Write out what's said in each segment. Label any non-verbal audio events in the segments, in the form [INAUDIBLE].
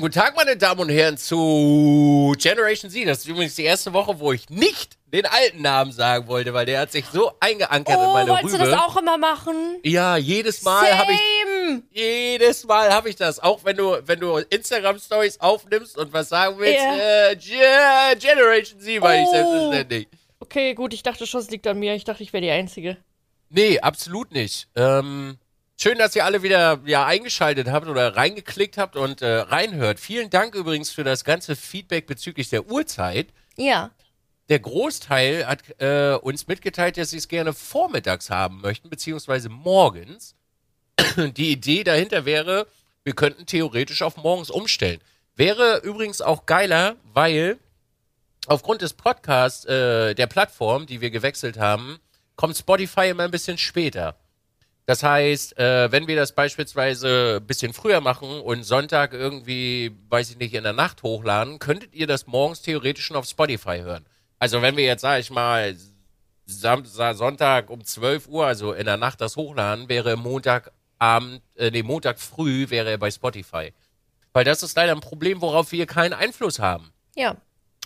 Schönen guten Tag, meine Damen und Herren, zu Generation Z. Das ist übrigens die erste Woche, wo ich nicht den alten Namen sagen wollte, weil der hat sich so eingeankert in Oh, meine wolltest Rübe. du das auch immer machen? Ja, jedes Mal habe ich jedes Mal habe ich das. Auch wenn du wenn du Instagram Stories aufnimmst und was sagen willst, Ja. äh, Ge- Generation Z ich Oh. selbstverständlich. Okay, gut, ich dachte schon, es liegt an mir. Ich dachte, ich wäre die Einzige. Nee, absolut nicht. Ähm, schön, dass ihr alle wieder ja, eingeschaltet habt oder reingeklickt habt und äh, reinhört. Vielen Dank übrigens für das ganze Feedback bezüglich der Uhrzeit. Ja. Der Großteil hat äh, uns mitgeteilt, dass sie es gerne vormittags haben möchten, beziehungsweise morgens. [CLEARS THROAT] Die Idee dahinter wäre, wir könnten theoretisch auf morgens umstellen. Wäre übrigens auch geiler, weil aufgrund des Podcasts, äh, der Plattform, die wir gewechselt haben, kommt Spotify immer ein bisschen später. Das heißt, äh, wenn wir das beispielsweise ein bisschen früher machen und Sonntag irgendwie, weiß ich nicht, in der Nacht hochladen, könntet ihr das morgens theoretisch schon auf Spotify hören. Also wenn wir jetzt, sag ich mal, Samstag, Sonntag um 12 Uhr, also in der Nacht das hochladen, wäre Montagabend, äh, nee, Montag früh wäre er bei Spotify. Weil das ist leider ein Problem, worauf wir keinen Einfluss haben. Ja.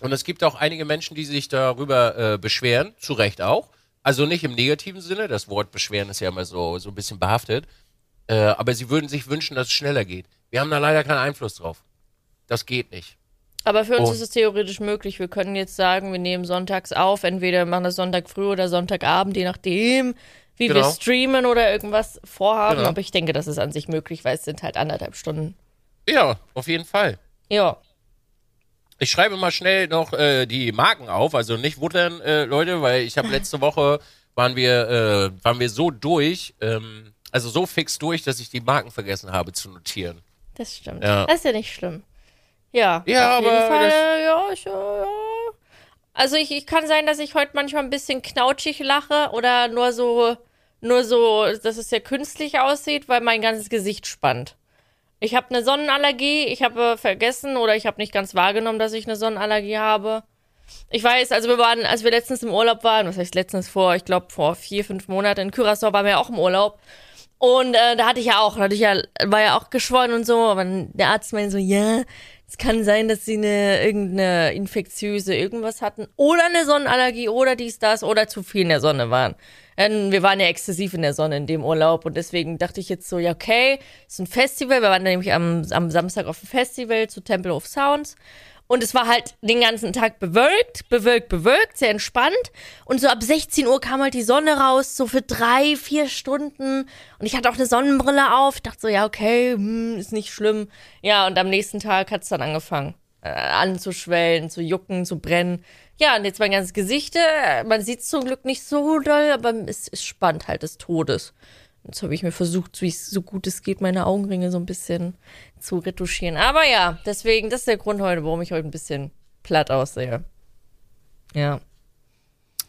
Und es gibt auch einige Menschen, die sich darüber äh, beschweren, zu Recht auch. Also nicht im negativen Sinne, das Wort beschweren ist ja immer so, so ein bisschen behaftet. Äh, aber sie würden sich wünschen, dass es schneller geht. Wir haben da leider keinen Einfluss drauf. Das geht nicht. Aber für uns Oh. ist es theoretisch möglich. Wir können jetzt sagen, wir nehmen sonntags auf. Entweder machen das Sonntag früh oder Sonntagabend, je nachdem, wie wir Genau. streamen oder irgendwas vorhaben. Genau. Aber ich denke, das ist an sich möglich, weil es sind halt anderthalb Stunden. Ja, auf jeden Fall. Ja. Ich schreibe mal schnell noch äh, die Marken auf, also nicht wundern, äh, Leute, weil ich habe [LAUGHS] letzte Woche waren wir äh, waren wir so durch, ähm, also so fix durch, dass ich die Marken vergessen habe zu notieren. Das stimmt. Ja. Das ist ja nicht schlimm. Ja, Ja, auf jeden aber Fall, ja, ich, ja. Also ich, ich kann sein, dass ich heute manchmal ein bisschen knautschig lache oder nur so, nur so, dass es ja künstlich aussieht, weil mein ganzes Gesicht spannt. Ich habe eine Sonnenallergie, ich habe vergessen oder ich habe nicht ganz wahrgenommen, dass ich eine Sonnenallergie habe. Ich weiß, also wir waren, als wir letztens im Urlaub waren, was heißt letztens vor, ich glaube vor vier, fünf Monaten in Curaçao waren wir auch im Urlaub. Und äh, da hatte ich ja auch, da hatte ich ja, war ja auch geschwollen und so, aber der Arzt meinte so, ja, es kann sein, dass sie eine irgendeine infektiöse irgendwas hatten oder eine Sonnenallergie oder dies, das oder zu viel in der Sonne waren. Ähm, wir waren ja exzessiv in der Sonne in dem Urlaub und deswegen dachte ich jetzt so, ja, okay, ist ein Festival. Wir waren nämlich am, am Samstag auf dem Festival zu Temple of Sounds. Und es war halt den ganzen Tag bewölkt, bewölkt, bewölkt, sehr entspannt. Und so ab 16 Uhr kam halt die Sonne raus, so für drei, vier Stunden. Und ich hatte auch eine Sonnenbrille auf. Ich dachte so, ja, okay, hm, ist nicht schlimm. Ja, und am nächsten Tag hat es dann angefangen. Äh, anzuschwellen, zu jucken, zu brennen. Ja, und jetzt mein ganzes Gesicht, äh, man sieht zum Glück nicht so doll, aber es, es spannt halt des Todes. Jetzt habe ich mir versucht, so, so gut es geht, meine Augenringe so ein bisschen zu retuschieren. Aber ja, deswegen, das ist der Grund heute, warum ich heute ein bisschen platt aussehe. Ja.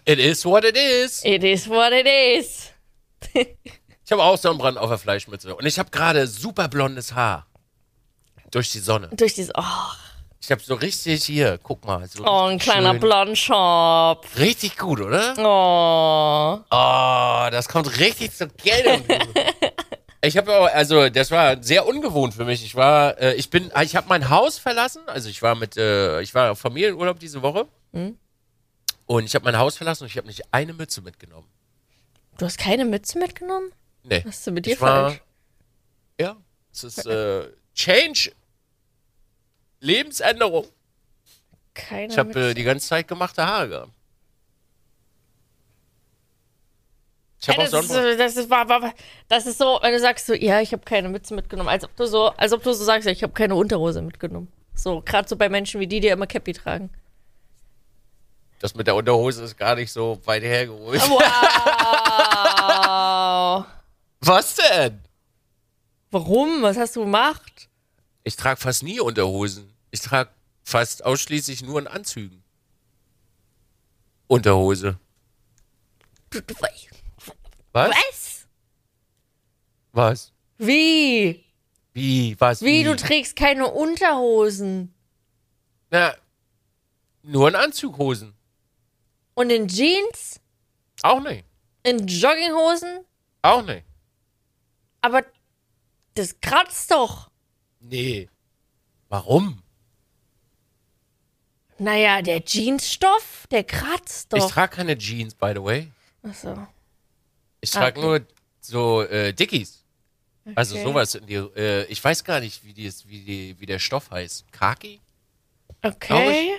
It is what it is. It is what it is. [LAUGHS] Ich habe auch Sonnenbrand auf der Fleischmütze und ich habe gerade super blondes Haar durch die Sonne. Durch dieses, oh, Ich habe so richtig hier, guck mal, so oh ein kleiner schön. Blondschopf. Richtig gut, oder? Oh. Oh, das kommt richtig zur Geltung. [LAUGHS] ich habe auch, also das war sehr ungewohnt für mich. Ich war, äh, ich bin, ich habe mein Haus verlassen. Also ich war mit, äh, ich war auf Familienurlaub diese Woche Mhm. und ich habe mein Haus verlassen und ich habe nicht eine Mütze mitgenommen. Du hast keine Mütze mitgenommen? Nee. Was ist denn mit dir ich war, falsch? Ja, es ist äh, Change, Lebensänderung. Keine Ich habe äh, die ganze Zeit gemachte Haare gehabt. Ich habe auch das, ist, Sonnenbrand. äh, das, ist, war, war, war- das ist so, wenn du sagst so, ja, ich habe keine Mütze mitgenommen, als ob du so, als ob du so sagst, ich habe keine Unterhose mitgenommen. So, gerade so bei Menschen wie die, die immer Cappy tragen. Das mit der Unterhose ist gar nicht so weit hergeholt. Wow. [LAUGHS] Was denn? Warum? Was hast du gemacht? Ich trage fast nie Unterhosen. Ich trage fast ausschließlich nur in Anzügen. Unterhose. Was? was? Was? Wie? Wie? Was? Wie, du trägst keine Unterhosen? Na, nur in Anzughosen. Und in Jeans? Auch nicht. In Jogginghosen? Auch nicht. Aber das kratzt doch. Nee. Warum? Naja, der Jeansstoff, der kratzt Ich doch. trage keine Jeans, by the way. Achso. Ich trage Okay. nur so äh, Dickies. Also Okay. sowas in die. Äh, ich weiß gar nicht, wie, die, wie, die, wie der Stoff heißt. Kaki? Okay.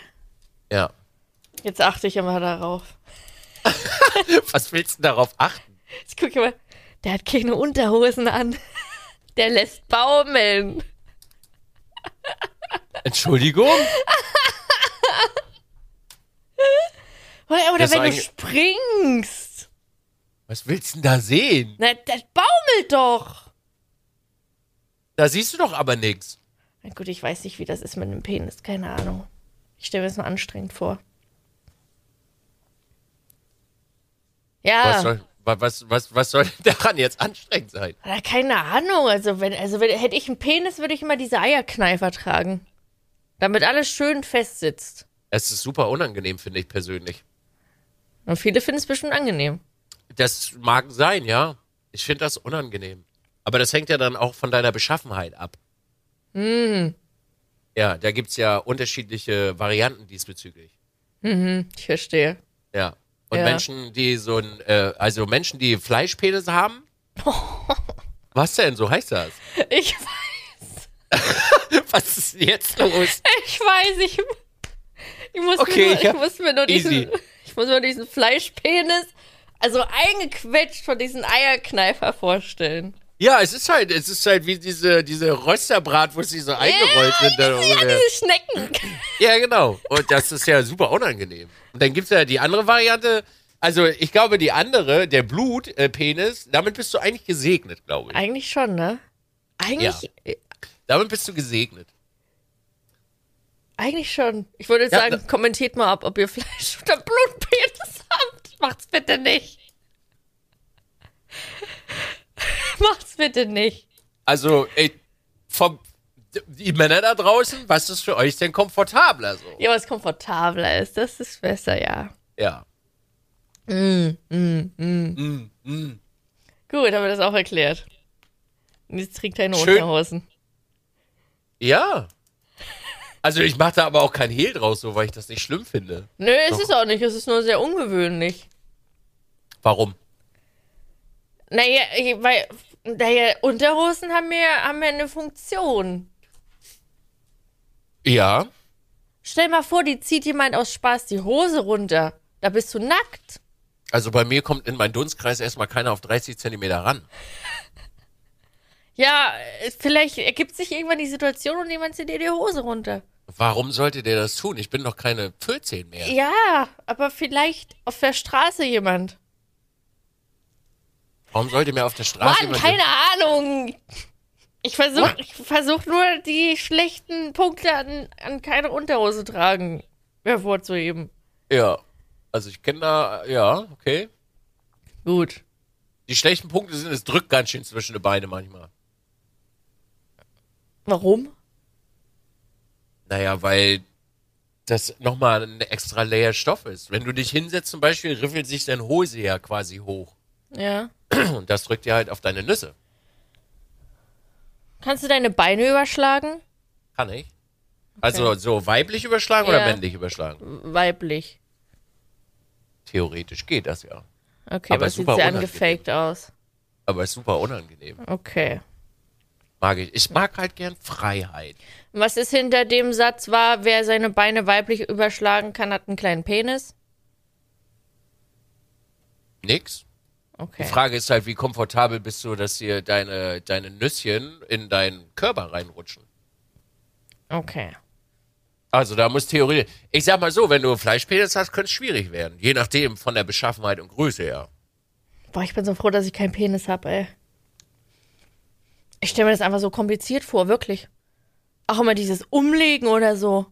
Ja. Jetzt achte ich immer darauf. [LAUGHS] Was willst du darauf achten? Jetzt guck ich mal. Der hat keine Unterhosen an. Der lässt baumeln. Entschuldigung? [LAUGHS] [LAUGHS] Oder Das wenn du springst. Was willst du denn da sehen? Na, das baumelt doch. Da siehst du doch aber nichts. Na gut, ich weiß nicht, wie das ist mit einem Penis. Keine Ahnung. Ich stelle mir das nur anstrengend vor. Ja. Was, soll, wa- was, was, was soll daran jetzt anstrengend sein? Na, keine Ahnung. Also, wenn, also wenn, hätte ich einen Penis, würde ich immer diese Eierkneifer tragen. Damit alles schön fest sitzt. Es ist super unangenehm, finde ich persönlich. Und viele finden es bestimmt angenehm. Das mag sein, ja. Ich finde das unangenehm. Aber das hängt ja dann auch von deiner Beschaffenheit ab. Ja, da gibt's ja unterschiedliche Varianten diesbezüglich. Ich verstehe. Ja. Und Ja. Menschen, die so ein, äh, also Menschen, die Fleischpenis haben. [LAUGHS] Was denn? So heißt das. Ich, [LAUGHS] Was ist jetzt los? ich weiß, ich, ich, muss, Okay, mir nur, ich ich muss mir nur diesen, easy. ich muss mir diesen Fleischpenis, also eingequetscht von diesen Eierkneifer vorstellen. Ja, es ist halt, es ist halt wie diese, diese Rösterbratwurst, die so eingerollt sind. da Ja, diese Schnecken. Ja, genau. Und das ist ja super unangenehm. Und dann gibt's ja die andere Variante. Also, ich glaube, die andere, der Blutpenis, damit bist du eigentlich gesegnet, glaube ich. Eigentlich schon, ne? Eigentlich, äh, Damit bist du gesegnet. Eigentlich schon. Ich würde jetzt Ja, sagen, kommentiert mal ab, ob ihr Fleisch oder Blutpenis habt. [LAUGHS] Macht's bitte nicht. [LAUGHS] Macht's bitte nicht. Also, ey, vom, die Männer da draußen, was ist für euch denn komfortabler so? Ja, was komfortabler ist, das ist besser, ja. Ja. Mm, mm, mm. Mm, mm. Gut, haben wir das auch erklärt. Und jetzt trägt er. Unterhosen. Ja. Also, ich mache da aber auch kein Hehl draus, so, weil ich das nicht schlimm finde. Nö, es ist auch nicht, es ist nur sehr ungewöhnlich. Warum? Naja, ich- weil, naja, Unterhosen haben ja, haben ja eine Funktion. Ja. Stell mal vor, die zieht jemand aus Spaß die Hose runter. Da bist du nackt. Also, bei mir kommt in meinen Dunstkreis erstmal keiner auf 30 Zentimeter ran. Ja, äh, vielleicht ergibt sich irgendwann die Situation und jemand zieht dir die Hose runter. Warum sollte der das tun? Ich bin doch keine 14 mehr. Ja, aber vielleicht auf der Straße jemand. Warum sollte mir auf der Straße Mann, jemand- keine Ahnung. Ich versuche versuch nur, die schlechten Punkte an, an keine Unterhose tragen hervorzuheben. Ja. Also ich kenne da, ja, okay. Gut. Die schlechten Punkte sind, es drückt ganz schön zwischen die Beine manchmal. Warum? Naja, weil das nochmal ein extra Layer Stoff ist. Wenn du dich hinsetzt zum Beispiel, riffelt sich deine Hose ja quasi hoch. Ja. Und das drückt dir halt auf deine Nüsse. Kannst du deine Beine überschlagen? Kann ich. Also so weiblich überschlagen oder Ja. männlich überschlagen? Weiblich. Theoretisch geht das ja. Okay, Aber aber sieht sehr angefaked aus. Aber ist super unangenehm. Okay. Mag ich. Ich mag halt gern Freiheit. Was ist hinter dem Satz war, wer seine Beine weiblich überschlagen kann, hat einen kleinen Penis? Nix. Okay. Die Frage ist halt, wie komfortabel bist du, dass dir deine, deine Nüsschen in deinen Körper reinrutschen? Okay. Also da muss Theorie. Ich sag mal so, wenn du Fleischpenis hast, könnte es schwierig werden. Je nachdem von der Beschaffenheit und Größe her. Boah, ich bin so froh, dass ich keinen Penis habe, ey. Ich stelle mir das einfach so kompliziert vor, wirklich. Auch immer dieses Umlegen oder so.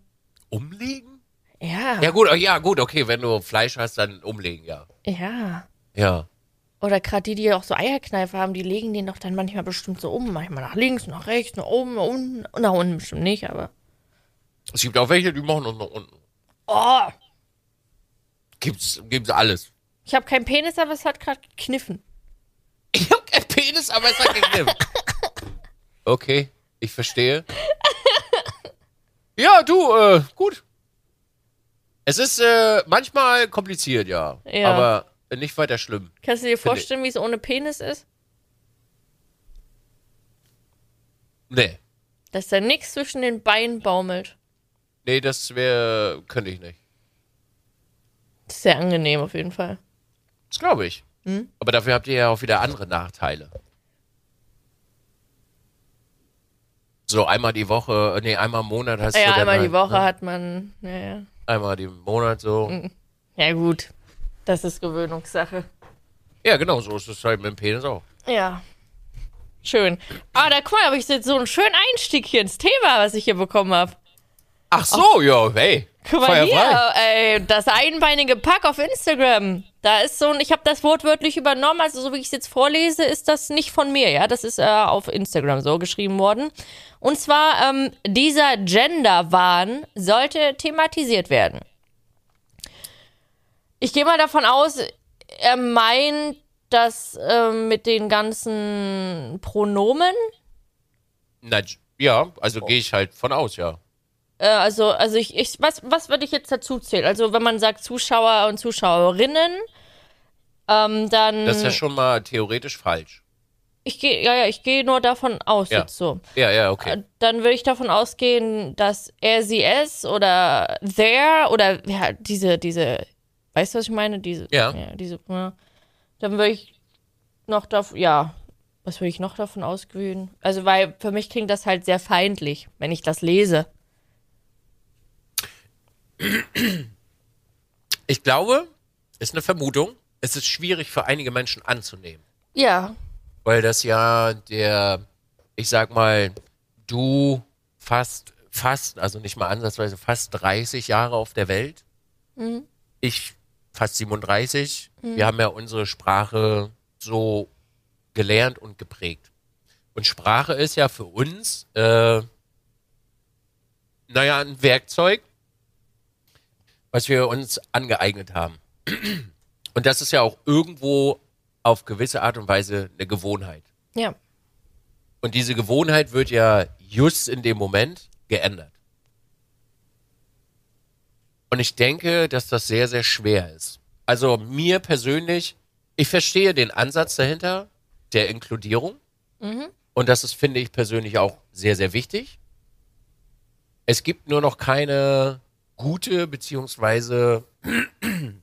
Umlegen? Ja. Ja gut, oh, ja gut, okay, wenn du Fleisch hast, dann umlegen, ja. Ja. Ja. Oder gerade die, die auch so Eierkneifer haben, die legen den doch dann manchmal bestimmt so um. Manchmal nach links, nach rechts, nach oben, nach unten. Nach unten bestimmt nicht, aber. Es gibt auch welche, die machen das nach unten. Oh! Gibt's, gibt's alles. Ich habe keinen Penis, aber es hat gerade gekniffen. Ich hab keinen Penis, aber es hat geknippt. [LAUGHS] Okay, ich verstehe. Ja, du, äh, gut. Es ist äh, manchmal kompliziert, ja. Ja. Aber nicht weiter schlimm. Kannst du dir vorstellen, wie es ohne Penis ist? Nee. Dass da nichts zwischen den Beinen baumelt. Nee, das wäre, könnte ich nicht. Das ist sehr angenehm auf jeden Fall. Das glaube ich. Hm? Aber dafür habt ihr ja auch wieder andere Nachteile. So einmal die Woche, äh, nee, einmal im Monat hast du Ja, einmal halt, die Woche ne? hat man. Ja, ja. Einmal im Monat so. Hm. ja, gut. Das ist Gewöhnungssache. Ja, genau, so ist es halt mit dem Penis auch. Ja. Schön. Ah, da guck mal, habe ich jetzt so einen schönen Einstieg hier ins Thema, was ich hier bekommen habe. Ach so, ja, hey. Guck mal Feuer hier, frei. ey, das einbeinige Pack auf Instagram. Da ist so ein, ich habe das wortwörtlich übernommen, also so wie ich es jetzt vorlese, ist das nicht von mir, ja. Das ist äh, auf Instagram so geschrieben worden. Und zwar, ähm, dieser Gender-Wahn sollte thematisiert werden. Ich gehe mal davon aus, er meint das ähm, mit den ganzen Pronomen. Na, ja, also gehe ich halt von aus, ja. Äh, also, also ich, ich was, was würde ich jetzt dazu zählen? Also, wenn man sagt Zuschauer und Zuschauerinnen, ähm, dann. Das ist ja schon mal theoretisch falsch. ich gehe, ja, ja, ich gehe nur davon aus Ja. jetzt so. Ja, ja, Äh, okay. Dann würde ich davon ausgehen, dass er, sie, es oder there oder ja, diese, diese, weißt du, was ich meine? Diese, Ja. diese, ja. Dann würde ich noch davon, ja, was würde ich noch davon ausgehen? Also, weil für mich klingt das halt sehr feindlich, wenn ich das lese. [CLEARS THROAT] Ich glaube, ist eine Vermutung, es ist schwierig für einige Menschen anzunehmen. Ja, Weil das ja der, ich sag mal, du fast, fast, also nicht mal ansatzweise fast 30 Jahre auf der Welt. Ich fast 37. Wir haben ja unsere Sprache so gelernt und geprägt. Und Sprache ist ja für uns, äh, naja, ein Werkzeug, was wir uns angeeignet haben. Und das ist ja auch irgendwo auf gewisse Art und Weise eine Gewohnheit. ja. Und diese Gewohnheit wird ja just in dem Moment geändert. Und ich denke, dass das sehr, sehr schwer ist. Also mir persönlich, ich verstehe den Ansatz dahinter der Inkludierung. Und das ist, finde ich persönlich auch sehr, sehr wichtig. Es gibt nur noch keine gute beziehungsweise [CLEARS THROAT]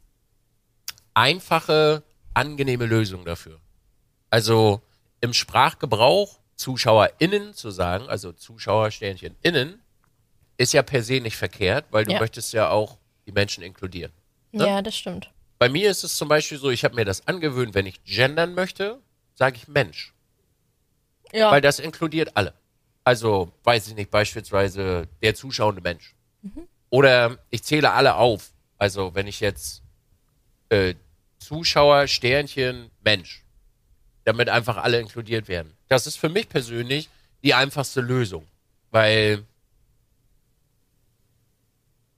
einfache, angenehme Lösung dafür. Also im Sprachgebrauch ZuschauerInnen zu sagen, also Zuschauersternchen innen, ist ja per se nicht verkehrt, weil du Ja. möchtest ja auch die Menschen inkludieren. Ne? Ja, das stimmt. Bei mir ist es zum Beispiel so, ich habe mir das angewöhnt, wenn ich gendern möchte, sage ich Mensch, Ja. weil das inkludiert alle. Also, weiß ich nicht, beispielsweise der zuschauende Mensch. Oder ich zähle alle auf. Also, wenn ich jetzt äh, Zuschauer, Sternchen, Mensch, damit einfach alle inkludiert werden. Das ist für mich persönlich die einfachste Lösung, weil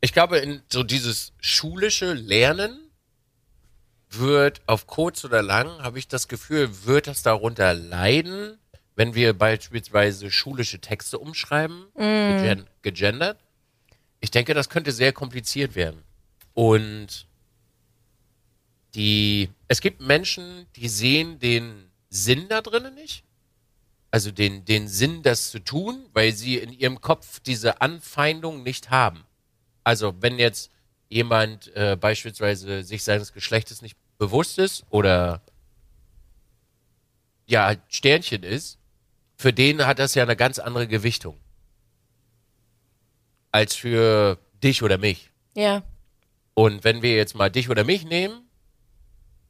ich glaube, in so dieses schulische Lernen wird auf kurz oder lang, habe ich das Gefühl, wird das darunter leiden, wenn wir beispielsweise schulische Texte umschreiben, gegen gegendert. Ich denke, das könnte sehr kompliziert werden. Und die, es gibt Menschen, die sehen den Sinn da drinnen nicht. Also den, den Sinn, das zu tun, weil sie in ihrem Kopf diese Anfeindung nicht haben. Also wenn jetzt jemand äh, beispielsweise sich seines Geschlechtes nicht bewusst ist oder ja Sternchen ist, für den hat das ja eine ganz andere Gewichtung als für dich oder mich. ja. Und wenn wir jetzt mal dich oder mich nehmen,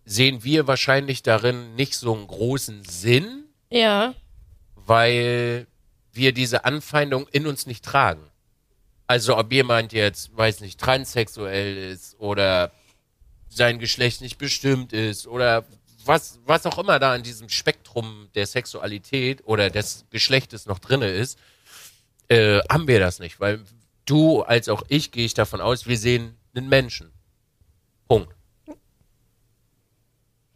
sehen wir wahrscheinlich darin nicht so einen großen Sinn, Ja. weil wir diese Anfeindung in uns nicht tragen. Also ob jemand jetzt, weiß nicht, transsexuell ist oder sein Geschlecht nicht bestimmt ist oder was, was auch immer da in diesem Spektrum der Sexualität oder des Geschlechtes noch drinne ist, äh, haben wir das nicht, weil du als auch ich gehe ich davon aus, wir sehen einen Menschen. Punkt.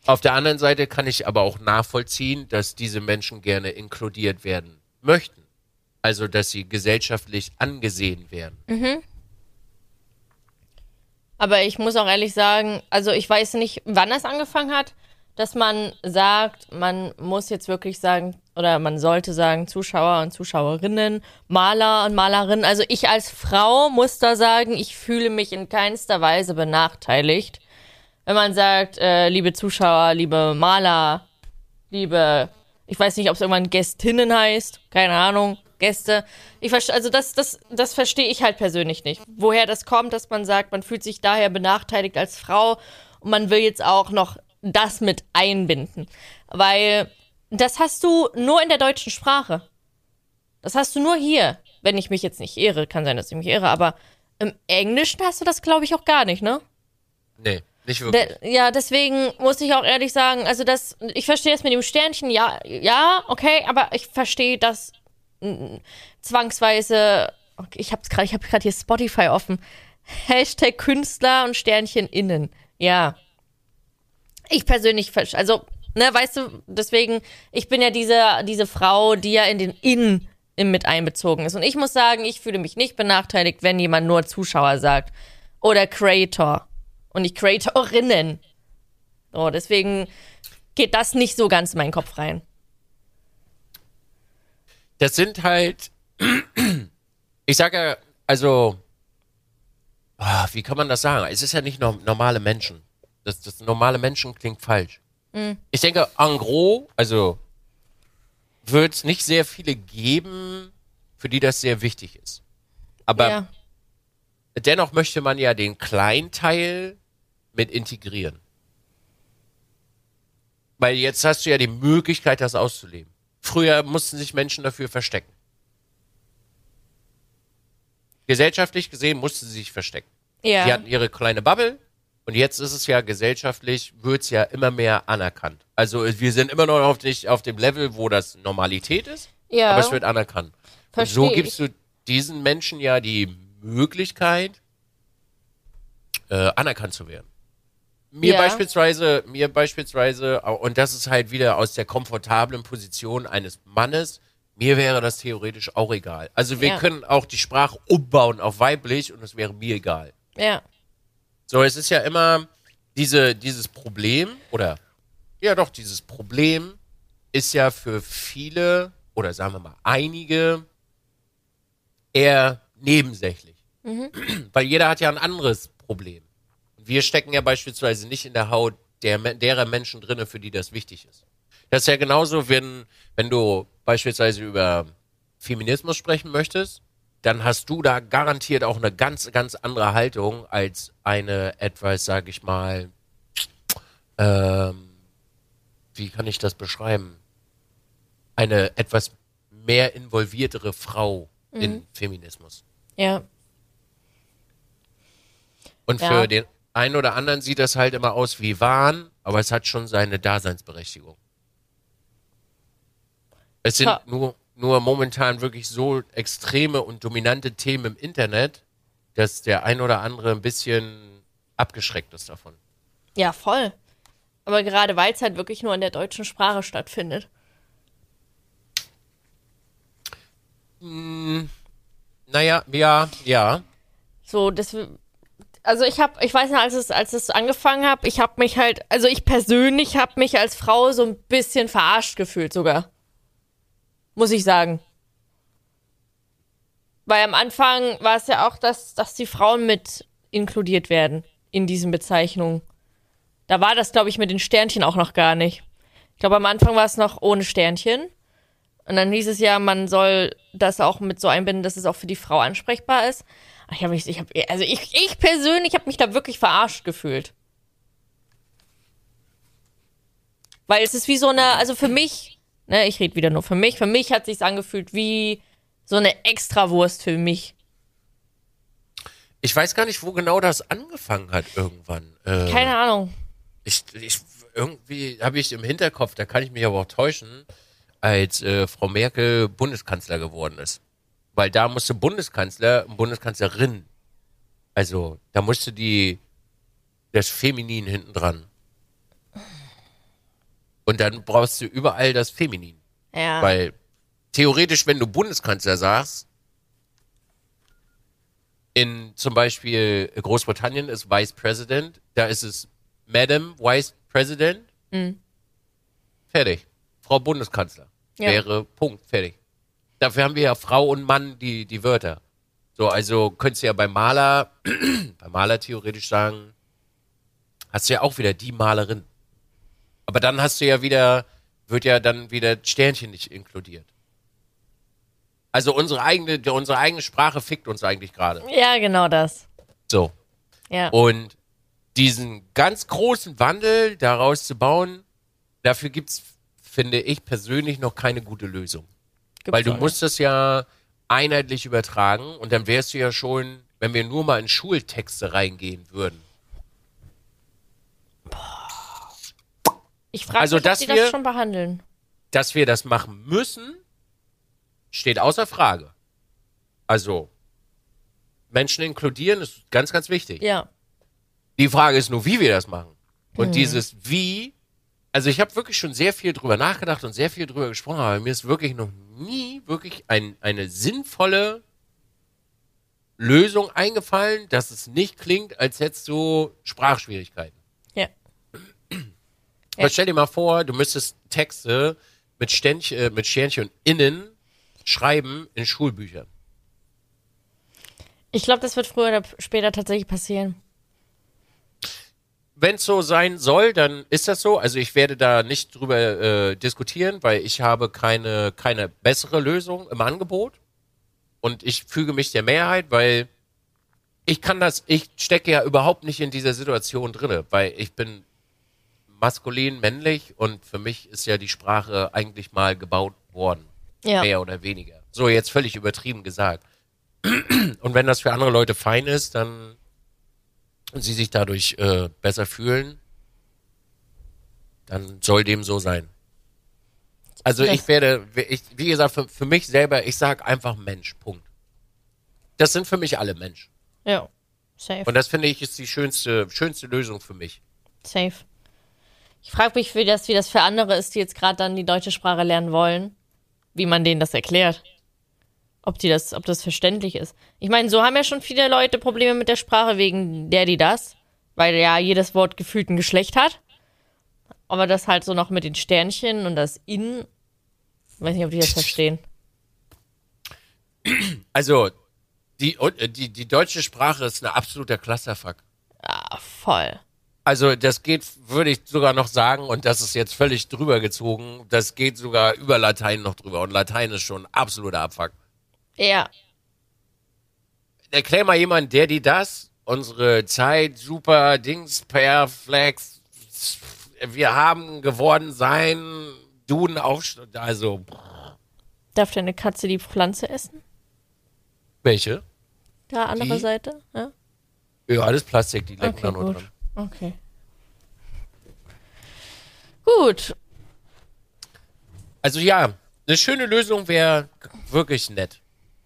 Auf der anderen Seite kann ich aber auch nachvollziehen, dass diese Menschen gerne inkludiert werden möchten. Also, dass sie gesellschaftlich angesehen werden. Aber ich muss auch ehrlich sagen, also ich weiß nicht, wann das angefangen hat, dass man sagt, man muss jetzt wirklich sagen, oder man sollte sagen, Zuschauer und Zuschauerinnen, Maler und Malerinnen. Also ich als Frau muss da sagen, ich fühle mich in keinster Weise benachteiligt. Wenn man sagt, äh, liebe Zuschauer, liebe Maler, liebe, ich weiß nicht, ob es irgendwann Gästinnen heißt, keine Ahnung, Gäste. Ich also das, das, das verstehe ich halt persönlich nicht. Woher das kommt, dass man sagt, man fühlt sich daher benachteiligt als Frau und man will jetzt auch noch das mit einbinden. Weil das hast du nur in der deutschen Sprache. Das hast du nur hier. Wenn ich mich jetzt nicht irre, kann sein, dass ich mich irre, aber im Englischen hast du das, glaube ich, auch gar nicht, ne? Nee, nicht wirklich. De ja, deswegen muss ich auch ehrlich sagen, also das, ich verstehe das mit dem Sternchen, ja, ja, okay, aber ich verstehe das zwangsweise. Okay, ich hab's gerade, ich habe gerade hier Spotify offen. Hashtag Künstler und Sternchen innen. Ja. Ich persönlich, also, ne, weißt du, deswegen, ich bin ja diese, diese Frau, die ja in den Innen mit einbezogen ist. Und ich muss sagen, ich fühle mich nicht benachteiligt, wenn jemand nur Zuschauer sagt. Oder Creator. Und nicht Creatorinnen. So, deswegen geht das nicht so ganz in meinen Kopf rein. Das sind halt, [CLEARS THROAT] ich sage also, ah, wie kann man das sagen? Es ist ja nicht no normale Menschen. Das, das normale Menschen klingt falsch. Ich denke, en gros, also wird es nicht sehr viele geben, für die das sehr wichtig ist. Aber ja. dennoch möchte man ja den Kleinteil mit integrieren. Weil jetzt hast du ja die Möglichkeit, das auszuleben. Früher mussten sich Menschen dafür verstecken. Gesellschaftlich gesehen mussten sie sich verstecken. Ja. Die hatten ihre kleine Bubble und jetzt ist es ja gesellschaftlich, wird es ja immer mehr anerkannt. Also wir sind immer noch auf, nicht auf dem Level, wo das Normalität ist, Ja. aber es wird anerkannt. Und so Versteh gibst du diesen Menschen ja die Möglichkeit, äh, anerkannt zu werden. Mir Ja. beispielsweise, mir beispielsweise, und das ist halt wieder aus der komfortablen Position eines Mannes, mir wäre das theoretisch auch egal. Also wir Ja. können auch die Sprache umbauen auf weiblich und es wäre mir egal. Ja. So, es ist ja immer diese, dieses Problem, oder ja doch, dieses Problem ist ja für viele, oder sagen wir mal einige, eher nebensächlich. Weil jeder hat ja ein anderes Problem. Wir stecken ja beispielsweise nicht in der Haut der, derer Menschen drinne, für die das wichtig ist. Das ist ja genauso, wenn, wenn du beispielsweise über Feminismus sprechen möchtest, dann hast du da garantiert auch eine ganz, ganz andere Haltung als eine etwas, sag ich mal, ähm, wie kann ich das beschreiben? Eine etwas mehr involviertere Frau in Feminismus. Ja. Und Ja. für den einen oder anderen sieht das halt immer aus wie Wahn, aber es hat schon seine Daseinsberechtigung. Es sind nur, nur momentan wirklich so extreme und dominante Themen im Internet, dass der ein oder andere ein bisschen abgeschreckt ist davon. Ja, voll. Aber gerade weil es halt wirklich nur in der deutschen Sprache stattfindet. Naja, ja, ja. So, das. Also ich habe, ich weiß noch, als es, als es angefangen habe, ich habe mich halt, also ich persönlich habe mich als Frau so ein bisschen verarscht gefühlt sogar. Muss ich sagen. Weil am Anfang war es ja auch, dass, dass die Frauen mit inkludiert werden in diesen Bezeichnungen. Da war das, glaube ich, mit den Sternchen auch noch gar nicht. Ich glaube, am Anfang war es noch ohne Sternchen. Und dann hieß es ja, man soll das auch mit so einbinden, dass es auch für die Frau ansprechbar ist. Ich habe mich, ich habe, also ich, ich persönlich habe mich da wirklich verarscht gefühlt. Weil es ist wie so eine, also für mich, ne, ich rede wieder nur für mich, für mich hat sich's angefühlt wie so eine Extrawurst für mich. Ich weiß gar nicht, wo genau das angefangen hat irgendwann. Äh, Keine Ahnung. ich, ich irgendwie habe ich im Hinterkopf, da kann ich mich aber auch täuschen, als äh, Frau Merkel Bundeskanzler geworden ist. Weil da musste Bundeskanzler und Bundeskanzlerin, also da musste die das Feminin hinten dran. Und dann brauchst du überall das Feminin. Ja. Weil theoretisch, wenn du Bundeskanzler sagst, in zum Beispiel Großbritannien ist Vice President, da ist es Madam Vice President. Fertig. Frau Bundeskanzler. Ja. Wäre Punkt, fertig. Dafür haben wir ja Frau und Mann die, die Wörter. So, also könntest du ja beim Maler, [CLEARS THROAT] beim Maler theoretisch sagen, hast du ja auch wieder die Malerin. Aber dann hast du ja wieder, wird ja dann wieder Sternchen nicht inkludiert. Also unsere eigene, unsere eigene Sprache fickt uns eigentlich gerade. Ja, genau das. So. Ja. Und diesen ganz großen Wandel daraus zu bauen, dafür gibt's, finde ich persönlich, noch keine gute Lösung. Gibt's Weil du auch musst das ja einheitlich übertragen und dann wärst du ja schon, wenn wir nur mal in Schultexte reingehen würden. Ich frage Also, mich, dass ob die wir- das schon behandeln. Dass wir das machen müssen, steht außer Frage. Also, Menschen inkludieren ist ganz, ganz wichtig. Ja. Die Frage ist nur, wie wir das machen. Und dieses Wie, also ich habe wirklich schon sehr viel drüber nachgedacht und sehr viel drüber gesprochen, aber mir ist wirklich noch nie wirklich ein, eine sinnvolle Lösung eingefallen, dass es nicht klingt, als hättest du Sprachschwierigkeiten. Aber stell dir mal vor, du müsstest Texte mit, Ständchen, äh, mit Sternchen innen schreiben in Schulbüchern. Ich glaube, das wird früher oder später tatsächlich passieren. wenn es so sein soll, dann ist das so. Also ich werde da nicht drüber äh, diskutieren, weil ich habe keine, keine bessere Lösung im Angebot. Und ich füge mich der Mehrheit, weil ich kann das, ich stecke ja überhaupt nicht in dieser Situation drinne, weil ich bin maskulin, männlich und für mich ist ja die Sprache eigentlich mal gebaut worden. Ja. Mehr oder weniger. So jetzt völlig übertrieben gesagt. [CLEARS THROAT] Und wenn das für andere Leute fein ist, dann und sie sich dadurch äh, besser fühlen, dann soll dem so sein. Also Das- ich werde, ich, wie gesagt, für, für mich selber, ich sage einfach Mensch, Punkt. Das sind für mich alle Mensch. Ja. Safe. Und das finde ich ist die schönste, schönste Lösung für mich. Safe. Ich frage mich, wie das, wie das für andere ist, die jetzt gerade dann die deutsche Sprache lernen wollen, wie man denen das erklärt. Ob die das, ob das verständlich ist. Ich meine, so haben ja schon viele Leute Probleme mit der Sprache wegen der, die das, weil ja jedes Wort gefühlt ein Geschlecht hat. Aber das halt so noch mit den Sternchen und das in, weiß nicht, ob die das verstehen. Also, die, äh, die, die deutsche Sprache ist ein absoluter Clusterfuck. Ah, voll. Also das geht, würde ich sogar noch sagen, und das ist jetzt völlig drüber gezogen, das geht sogar über Latein noch drüber. Und Latein ist schon absoluter Abfuck. Ja. Erklär mal jemand, der die das, unsere Zeit, super, Dings, Perflex, wir haben geworden sein, Duden Aufstand, also, Darf deine Katze die Pflanze essen? welche? Da, andere Die? Seite? Ja. Ja, alles Plastik, die lecken Okay, da nur dran. Okay. Gut. Also ja, eine schöne Lösung wäre wirklich nett.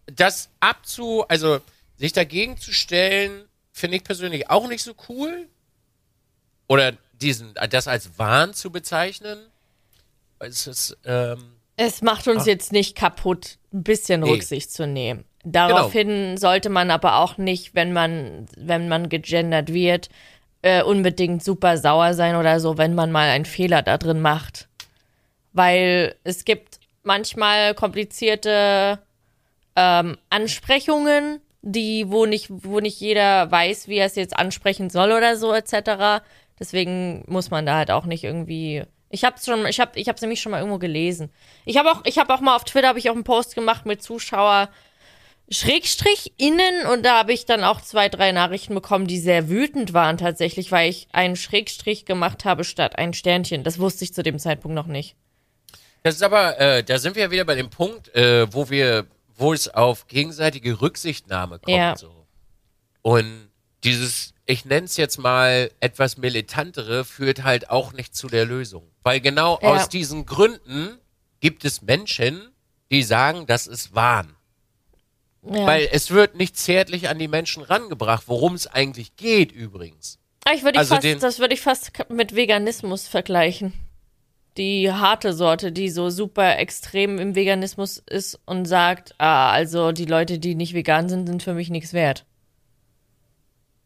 Das abzu, also sich dagegen zu stellen, finde ich persönlich auch nicht so cool. Oder diesen, das als Wahn zu bezeichnen. Es ist, ähm, Es macht uns jetzt nicht kaputt, ein bisschen. Nee. Rücksicht zu nehmen. Daraufhin sollte man aber auch nicht, wenn man, wenn man gegendert wird, äh, unbedingt super sauer sein oder so, wenn man mal einen Fehler da drin macht. Weil es gibt manchmal komplizierte ähm, Ansprechungen, die, wo nicht, wo nicht jeder weiß, wie er es jetzt ansprechen soll oder so, etc. Deswegen muss man da halt auch nicht irgendwie. Ich hab's schon, ich hab, ich hab's nämlich schon mal irgendwo gelesen. Ich habe auch, ich habe auch mal auf Twitter habe ich auch einen Post gemacht mit Zuschauer Schrägstrich innen und da habe ich dann auch zwei, drei Nachrichten bekommen, die sehr wütend waren tatsächlich, weil ich einen Schrägstrich gemacht habe statt ein Sternchen. Das wusste ich zu dem Zeitpunkt noch nicht. das ist aber, äh, da sind wir ja wieder bei dem Punkt, äh, wo wir, wo es auf gegenseitige Rücksichtnahme kommt. Ja. So. Und dieses, ich nenne es jetzt mal etwas militantere, führt halt auch nicht zu der Lösung. Weil genau Ja. aus diesen Gründen gibt es Menschen, die sagen, das ist Wahn. Ja. Weil es wird nicht zärtlich an die Menschen rangebracht, worum es eigentlich geht übrigens. Aber ich würde also fast, den- das würde ich fast mit Veganismus vergleichen. die harte Sorte, die so super extrem im Veganismus ist und sagt, ah, also die Leute, die nicht vegan sind, sind für mich nichts wert.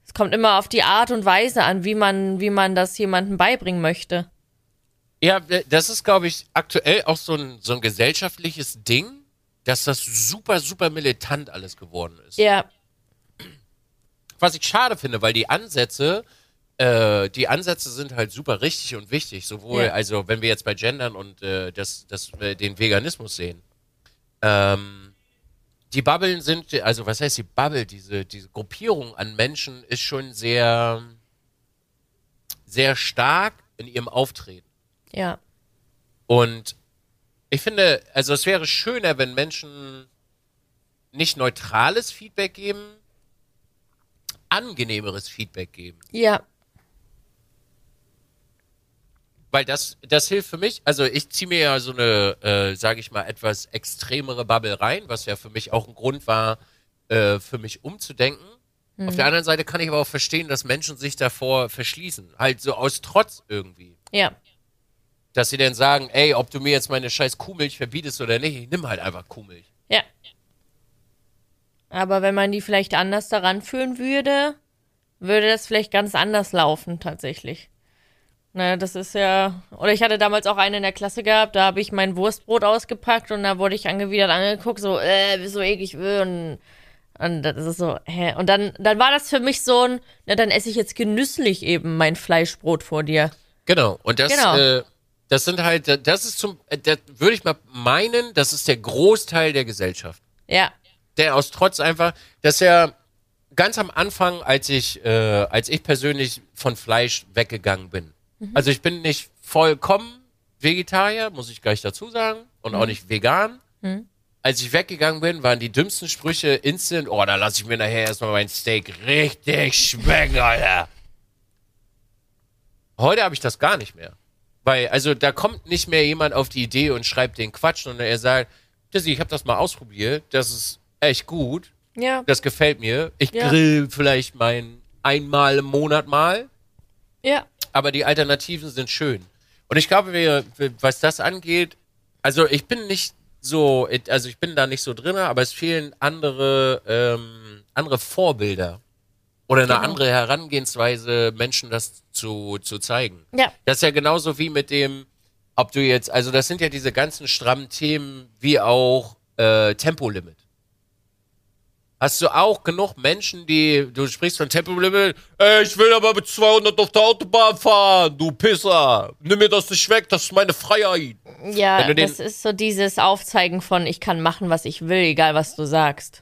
Es kommt immer auf die Art und Weise an, wie man, wie man das jemandem beibringen möchte. Ja, das ist, glaube ich, aktuell auch so ein, so ein gesellschaftliches Ding, dass das super, super militant alles geworden ist. Ja, Was ich schade finde, weil die Ansätze, äh, die Ansätze sind halt super richtig und wichtig. Sowohl, Ja. also wenn wir jetzt bei Gendern und äh, das, das, äh, den Veganismus sehen. Ähm, die Bubbeln sind, also was heißt die Bubble? Diese, diese Gruppierung an Menschen ist schon sehr, sehr stark in ihrem Auftreten. ja, Und ich finde, also es wäre schöner, wenn Menschen nicht neutrales Feedback geben, angenehmeres Feedback geben. ja, Weil das, das hilft für mich. Also ich ziehe mir ja so eine, äh, sage ich mal, etwas extremere Bubble rein, was ja für mich auch ein Grund war, äh, für mich umzudenken. Auf der anderen Seite kann ich aber auch verstehen, dass Menschen sich davor verschließen. Halt so aus Trotz irgendwie. ja, Dass sie dann sagen, ey, ob du mir jetzt meine scheiß Kuhmilch verbietest oder nicht, ich nimm halt einfach Kuhmilch. ja. Aber wenn man die vielleicht anders daran führen würde, würde das vielleicht ganz anders laufen, tatsächlich. Ne, das ist ja. Oder ich hatte damals auch eine in der Klasse gehabt, da habe ich mein Wurstbrot ausgepackt und da wurde ich angewidert angeguckt, so, äh, bist so eklig, äh, und, und das ist so, hä? Und dann, dann war das für mich so ein, na, dann esse ich jetzt genüsslich eben mein Fleischbrot vor dir. Genau. Und das, Genau. äh, das sind halt, das ist zum, äh, das würde ich mal meinen, das ist der Großteil der Gesellschaft. Ja, Der aus Trotz einfach, dass er ganz am Anfang, als ich, äh, als ich persönlich von Fleisch weggegangen bin. Also ich bin nicht vollkommen Vegetarier, muss ich gleich dazu sagen, und auch nicht vegan. Als ich weggegangen bin, waren die dümmsten Sprüche instant, oh, da lasse ich mir nachher erstmal mein Steak richtig schmecken, Alter. Heute habe ich das gar nicht mehr. Weil, also da kommt nicht mehr jemand auf die Idee und schreibt den Quatsch, sondern er sagt, Dizzy, ich habe das mal ausprobiert, das ist echt gut, ja, das gefällt mir. Ich Ja. grill vielleicht mein einmal im Monat mal, ja, aber die Alternativen sind schön. Und ich glaube, wir, was das angeht, also ich bin nicht so, also ich bin da nicht so drin, aber es fehlen andere, ähm, andere Vorbilder oder eine Genau. andere Herangehensweise, Menschen das zu, zu zeigen. ja, Das ist ja genauso wie mit dem, ob du jetzt, also das sind ja diese ganzen strammen Themen wie auch äh, Tempolimit. Hast du auch genug Menschen, die, du sprichst von Tempolimit, ey, ich will aber mit 200 auf der Autobahn fahren, du Pisser, nimm mir das nicht weg, das ist meine Freiheit. ja, das ist so dieses Aufzeigen von, ich kann machen, was ich will, egal was du sagst.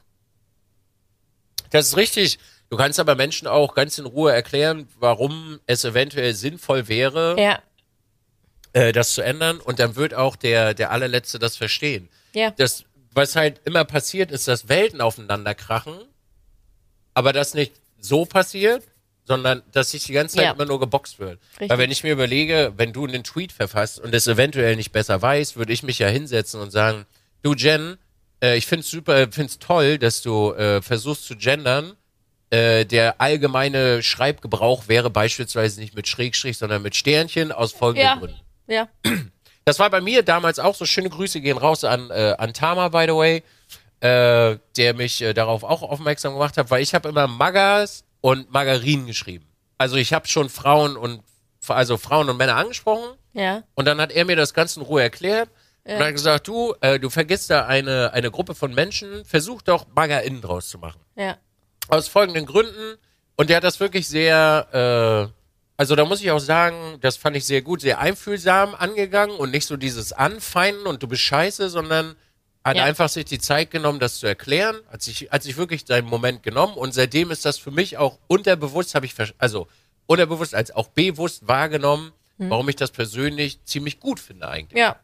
Das ist richtig. Du kannst aber Menschen auch ganz in Ruhe erklären, warum es eventuell sinnvoll wäre, Ja, äh, das zu ändern und dann wird auch der, der allerletzte das verstehen. ja, das, was halt immer passiert, ist, dass Welten aufeinander krachen, aber das nicht so passiert, sondern dass sich die ganze Zeit Ja. immer nur geboxt wird. Richtig. Weil wenn ich mir überlege, wenn du einen Tweet verfasst und es eventuell nicht besser weißt, würde ich mich ja hinsetzen und sagen, du Jen, äh, ich find's super, find's toll, dass du äh, versuchst zu gendern. Äh, der allgemeine Schreibgebrauch wäre beispielsweise nicht mit Schrägstrich, sondern mit Sternchen aus folgenden ja, Gründen. ja, [CLEARS THROAT] Das war bei mir damals auch so. Schöne Grüße gehen raus an, äh, an Tama, by the way, äh, der mich äh, darauf auch aufmerksam gemacht hat, weil ich habe immer Magas und Margarinen geschrieben. Also ich habe schon Frauen und also Frauen und Männer angesprochen ja, und dann hat er mir das Ganze in Ruhe erklärt und hat gesagt, du, äh, du vergisst da eine, eine Gruppe von Menschen, versuch doch MAGA-Innen draus zu machen. ja, Aus folgenden Gründen. Und der hat das wirklich sehr, äh, also da muss ich auch sagen, das fand ich sehr gut, sehr einfühlsam angegangen und nicht so dieses Anfeinden und du bist scheiße, sondern hat Ja. einfach sich die Zeit genommen, das zu erklären, hat sich, hat sich wirklich seinen Moment genommen und seitdem ist das für mich auch unterbewusst, habe ich, also unterbewusst als auch bewusst wahrgenommen, warum ich das persönlich ziemlich gut finde eigentlich. ja.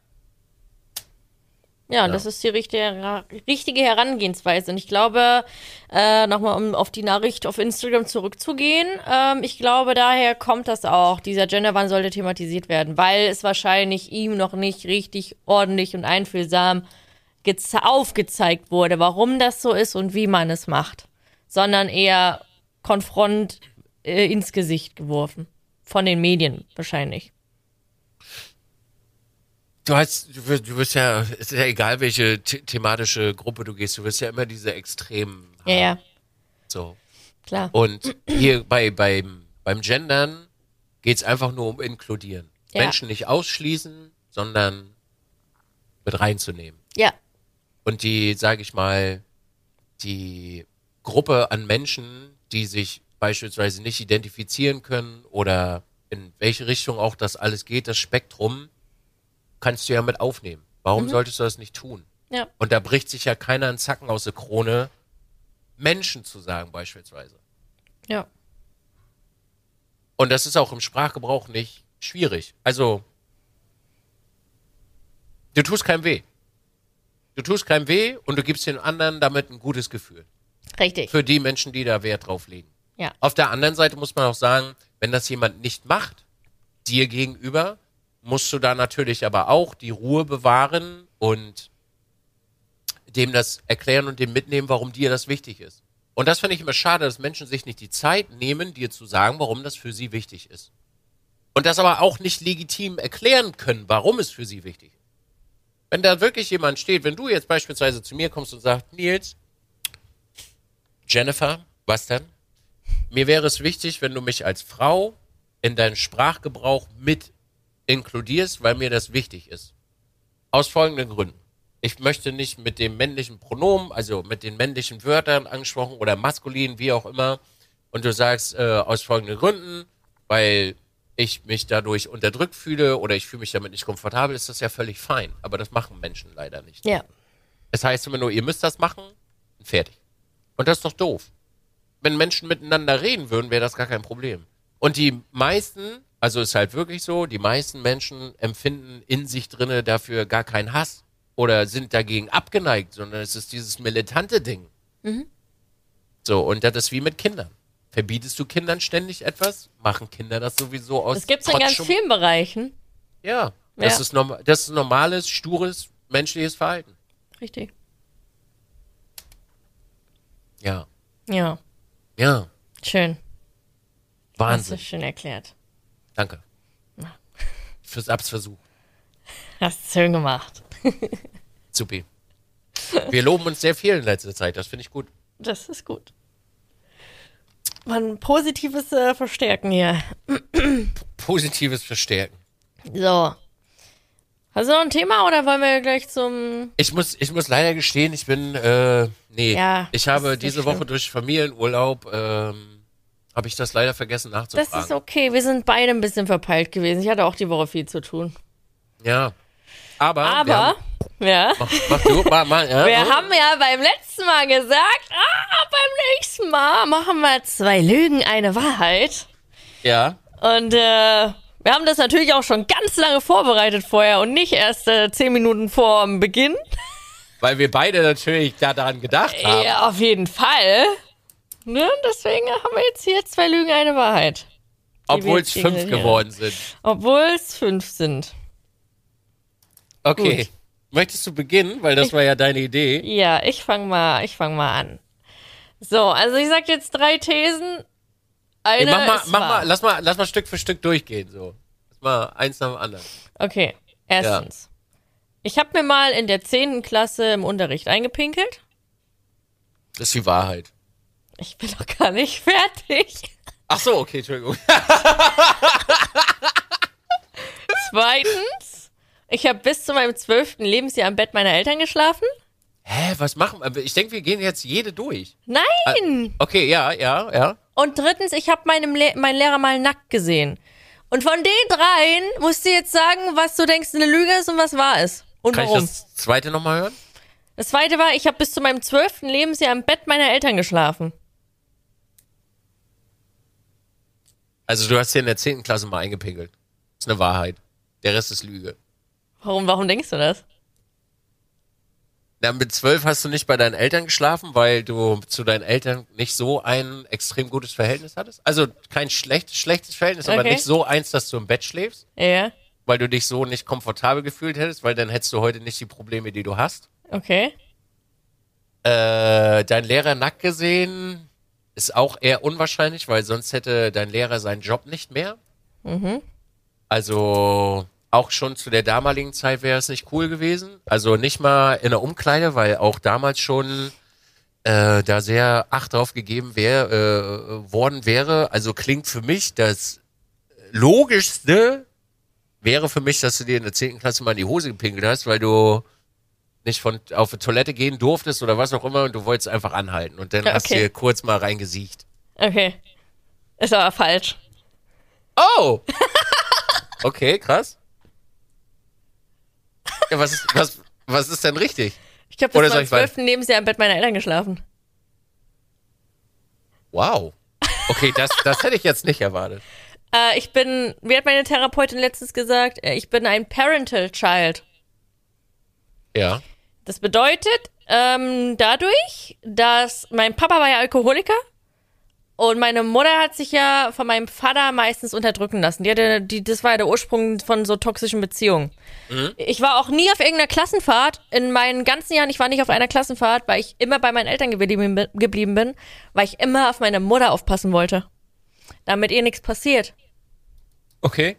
Ja, das ist die richtige, richtige Herangehensweise. Und ich glaube, äh, nochmal um auf die Nachricht auf Instagram zurückzugehen, ähm, ich glaube, daher kommt das auch. Dieser Genderwandel sollte thematisiert werden, weil es wahrscheinlich ihm noch nicht richtig ordentlich und einfühlsam geze- aufgezeigt wurde, warum das so ist und wie man es macht. Sondern eher konfront äh, ins Gesicht geworfen. Von den Medien wahrscheinlich. Du hast, du wirst, du wirst ja, ist ja egal, welche the thematische Gruppe du gehst, du wirst ja immer diese Extremen Ja, ja, So. klar. Und hier bei, beim, beim Gendern geht's einfach nur um Inkludieren. Ja. Menschen nicht ausschließen, sondern mit reinzunehmen. Ja, Und die, sage ich mal, die Gruppe an Menschen, die sich beispielsweise nicht identifizieren können oder in welche Richtung auch das alles geht, das Spektrum, kannst du ja mit aufnehmen. Warum solltest du das nicht tun? ja, Und da bricht sich ja keiner einen Zacken aus der Krone, Menschen zu sagen beispielsweise. ja. Und das ist auch im Sprachgebrauch nicht schwierig. Also, du tust keinem weh. Du tust keinem weh und du gibst den anderen damit ein gutes Gefühl. Richtig. Für die Menschen, die da Wert drauf legen. Ja. Auf der anderen Seite muss man auch sagen, wenn das jemand nicht macht, dir gegenüber, musst du da natürlich aber auch die Ruhe bewahren und dem das erklären und dem mitnehmen, warum dir das wichtig ist. Und das finde ich immer schade, dass Menschen sich nicht die Zeit nehmen, dir zu sagen, warum das für sie wichtig ist. Und das aber auch nicht legitim erklären können, warum es für sie wichtig ist. Wenn da wirklich jemand steht, wenn du jetzt beispielsweise zu mir kommst und sagst, Nils, Jennifer, was denn? Mir wäre es wichtig, wenn du mich als Frau in deinen Sprachgebrauch mit inkludierst, weil mir das wichtig ist. Aus folgenden Gründen. Ich möchte nicht mit dem männlichen Pronomen, also mit den männlichen Wörtern angesprochen oder maskulin, wie auch immer. Und du sagst äh, aus folgenden Gründen, weil ich mich dadurch unterdrückt fühle oder ich fühle mich damit nicht komfortabel, ist das ja völlig fein. Aber das machen Menschen leider nicht. Ja. Es heißt immer nur, ihr müsst das machen, und fertig. Und das ist doch doof. Wenn Menschen miteinander reden würden, wäre das gar kein Problem. Und die meisten, also ist halt wirklich so, die meisten Menschen empfinden in sich drinne dafür gar keinen Hass oder sind dagegen abgeneigt, sondern es ist dieses militante Ding. So, und das ist wie mit Kindern. Verbietest du Kindern ständig etwas, machen Kinder das sowieso aus Das gibt's in ganz vielen Bereichen. Ja, das, Ja. Ist norm das ist normales, stures, menschliches Verhalten. Richtig. Ja, Ja, ja, schön. Hast Wahnsinn. du schön erklärt. Danke. Fürs Abs versucht. Hast schön gemacht. [LAUGHS] Supi. Wir loben uns sehr viel in letzter Zeit, das finde ich gut. Das ist gut. Man positives äh, Verstärken hier. [CLEARS THROAT] Positives Verstärken. So. Hast du noch ein Thema oder wollen wir gleich zum. Ich muss, ich muss leider gestehen, ich bin, äh, nee, Ja, ich habe diese schlimm. Woche durch Familienurlaub, ähm, habe ich das leider vergessen Das nachzufragen. ist okay. Wir sind beide ein bisschen verpeilt gewesen. Ich hatte auch die Woche viel zu tun. Ja. Aber, Aber, haben, ja. mach, mach du, mal, mal, ja, Wir oh. haben ja beim letzten Mal gesagt, ah, beim nächsten Mal machen wir zwei Lügen, eine Wahrheit. ja, Und äh, wir haben das natürlich auch schon ganz lange vorbereitet vorher und nicht erst äh, zehn Minuten vor dem Beginn. weil wir beide natürlich daran gedacht haben. Ja, auf jeden Fall. Ne? Deswegen haben wir jetzt hier zwei Lügen, eine Wahrheit. obwohl es fünf geworden sind. Obwohl es fünf sind. Okay. Gut. Möchtest du beginnen? Weil das war ja deine Idee. Ja, ich fang mal, ich fang mal an. So, also ich sag jetzt drei Thesen. Eine mach mal, mach wahr. mal, lass mal, lass mal Stück für Stück durchgehen, so. Lass mal eins nach dem anderen. Okay, erstens. Ich habe mir mal in der 10. Klasse im Unterricht eingepinkelt. Das ist die Wahrheit. Ich bin noch gar nicht [LAUGHS] fertig. Ach so, okay, Entschuldigung. Zweitens, ich habe bis zu meinem zwölften Lebensjahr im Bett meiner Eltern geschlafen. Hä, was machen wir? Ich denke, wir gehen jetzt jede durch. Nein! Okay, ja, ja, ja. Und drittens, ich habe meinem Le meinen Lehrer mal nackt gesehen. Und von den dreien musst du jetzt sagen, was du denkst, eine Lüge ist und was wahr ist. Und Kann ich warum. das zweite nochmal hören? Das zweite war, ich habe bis zu meinem zwölften Lebensjahr im Bett meiner Eltern geschlafen. Also du hast hier in der 10. Klasse mal eingepinkelt. Das ist eine Wahrheit. Der Rest ist Lüge. Warum, warum denkst du das? Na, mit zwölf hast du nicht bei deinen Eltern geschlafen, weil du zu deinen Eltern nicht so ein extrem gutes Verhältnis hattest? Also kein schlechtes, schlechtes Verhältnis, aber Okay. nicht so eins, dass du im Bett schläfst, Ja, weil du dich so nicht komfortabel gefühlt hättest, weil dann hättest du heute nicht die Probleme, die du hast. okay. Äh, dein Lehrer nackt gesehen ist auch eher unwahrscheinlich, weil sonst hätte dein Lehrer seinen Job nicht mehr. Mhm. Also auch schon zu der damaligen Zeit wäre es nicht cool gewesen. Also nicht mal in der Umkleide, weil auch damals schon äh, da sehr Acht drauf gegeben wär, äh, worden wäre. Also klingt für mich das Logischste wäre für mich, dass du dir in der 10. Klasse mal in die Hose gepinkelt hast, weil du nicht von auf die Toilette gehen durftest oder was auch immer und du wolltest einfach anhalten und dann Ja, hast du okay. dir kurz mal reingesiegt. Okay. Ist aber falsch. Oh! [LAUGHS] Okay, krass. Ja, was ist, was, was ist denn richtig? Ich Oder bis soll zum ich weiter? 12. Lebensjahr im Bett meiner Eltern geschlafen. Wow. Okay, das, das hätte ich jetzt nicht erwartet. [LAUGHS] Äh, ich bin, wie hat meine Therapeutin letztens gesagt, äh, ich bin ein Parental Child. Ja. Das bedeutet, ähm, dadurch, dass mein Papa war ja Alkoholiker und meine Mutter hat sich ja von meinem Vater meistens unterdrücken lassen. Die hatte, die, das war ja der Ursprung von so toxischen Beziehungen. Ich war auch nie auf irgendeiner Klassenfahrt. In meinen ganzen Jahren, ich war nicht auf einer Klassenfahrt, weil ich immer bei meinen Eltern geblieben geblieben bin weil ich immer auf meine Mutter aufpassen wollte. Damit ihr nichts passiert. Okay.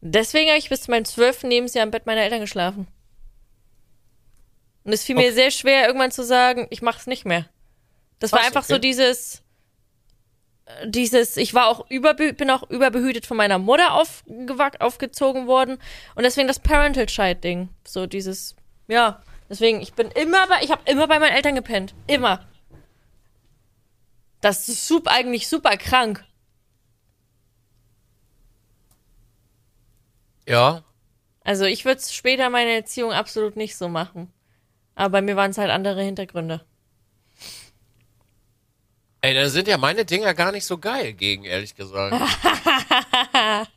Deswegen habe ich bis zu meinem zwölften Lebensjahr im Bett meiner Eltern geschlafen. Und es fiel mir Okay. sehr schwer, irgendwann zu sagen, ich mach's nicht mehr. Das war einfach so okay. dieses, äh, dieses, ich war auch überbehütet, bin auch überbehütet von meiner Mutter aufgewack, aufgezogen worden. Und deswegen das Parental Child Ding. So dieses, ja. Deswegen, ich bin immer bei, ich habe immer bei meinen Eltern gepennt. Immer. Das ist super, eigentlich super krank. Ja. Also ich würde später meine Erziehung absolut nicht so machen. Aber bei mir waren es halt andere Hintergründe. Ey, dann sind ja meine Dinger gar nicht so geil gegen, ehrlich gesagt. [LAUGHS]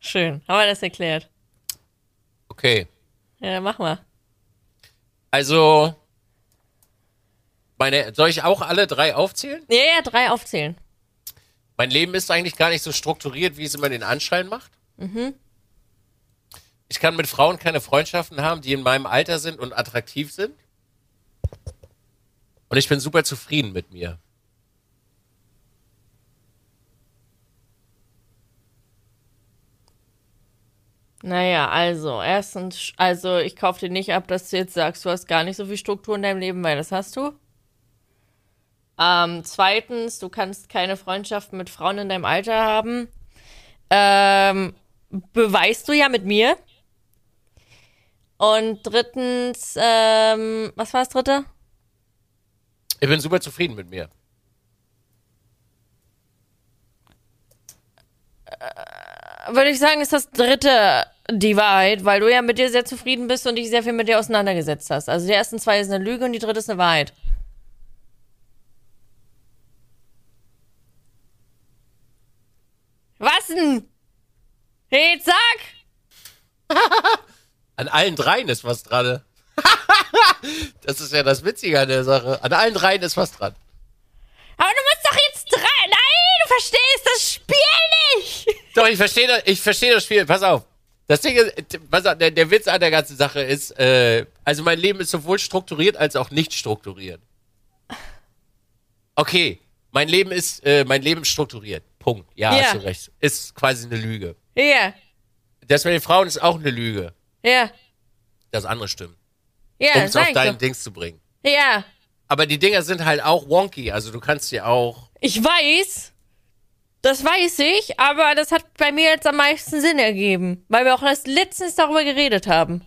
Schön, haben wir das erklärt. Okay. Ja, dann mach mal. Also, meine, soll ich auch alle drei aufzählen? Ja, ja, drei aufzählen. Mein Leben ist eigentlich gar nicht so strukturiert, wie es immer den Anschein macht. Ich kann mit Frauen keine Freundschaften haben, die in meinem Alter sind und attraktiv sind. Und ich bin super zufrieden mit mir. Naja, also, erstens, also ich kaufe dir nicht ab, dass du jetzt sagst, du hast gar nicht so viel Struktur in deinem Leben, weil das hast du. Ähm, zweitens, du kannst keine Freundschaften mit Frauen in deinem Alter haben. Ähm, beweist du ja mit mir. Und drittens, ähm, was war das dritte? Ich bin super zufrieden mit mir. Würde ich sagen, ist das dritte die Wahrheit, weil du ja mit dir sehr zufrieden bist und dich sehr viel mit dir auseinandergesetzt hast. Also die ersten zwei ist eine Lüge und die dritte ist eine Wahrheit. Was denn? Hey, jetzt sag! [LAUGHS] An allen dreien ist was dran. [LAUGHS] das ist ja das Witzige an der Sache. An allen dreien ist was dran. Aber du musst doch jetzt drei. Nein, du verstehst das Spiel nicht! [LAUGHS] Doch, ich verstehe das, ich verstehe das Spiel. Pass auf. Das Ding ist, pass auf, der, der Witz an der ganzen Sache ist, äh, also mein Leben ist sowohl strukturiert als auch nicht strukturiert. Okay, mein Leben ist, äh, mein Leben ist strukturiert. Punkt. Ja, Ja. hast du recht. Ist quasi eine Lüge. Ja, Das mit den Frauen ist auch eine Lüge. Ja, Das andere stimmt. ja, Um es auf sag ich dein doch. Dings zu bringen. Ja, Aber die Dinger sind halt auch wonky. Also du kannst ja auch. ich weiß, das weiß ich, aber das hat bei mir jetzt am meisten Sinn ergeben, weil wir auch erst letztens darüber geredet haben.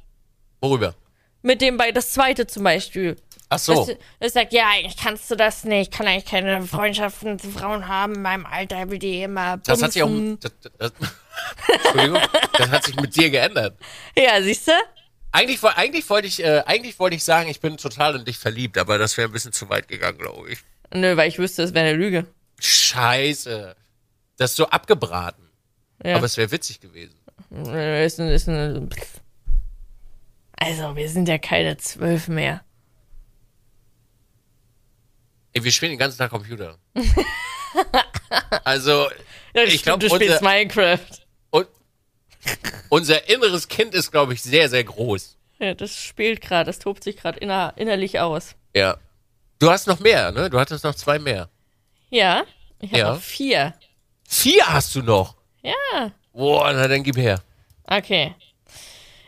Worüber? Mit dem bei das zweite zum Beispiel. Ach so. Das, das sagt, ja, eigentlich kannst du das nicht. Ich kann eigentlich keine Freundschaften zu Frauen haben. In meinem Alter will die immer bumsen. Das hat sich auch. Das, das, Entschuldigung, das hat sich mit dir geändert. Ja, siehst du? Eigentlich, eigentlich wollte ich, äh, eigentlich wollte ich sagen, ich bin total in dich verliebt, aber das wäre ein bisschen zu weit gegangen, glaube ich. Nö, weil ich wüsste, es wäre eine Lüge. Scheiße. Das ist so abgebraten. Ja. Aber es wäre witzig gewesen. Ist, ein- ist pff. also, wir sind ja keine zwölf mehr. Ey, wir spielen den ganzen Tag Computer. also, [LAUGHS] Ja, Ich glaub, du spielst Minecraft. Unser inneres Kind ist, glaube ich, sehr, sehr groß. Ja, das spielt gerade, das tobt sich gerade inner, innerlich aus. Ja. Du hast noch mehr, ne? Du hattest noch zwei mehr. Ja, ich habe Ja. noch vier. Vier hast du noch. Ja, Boah, na dann gib her. Okay.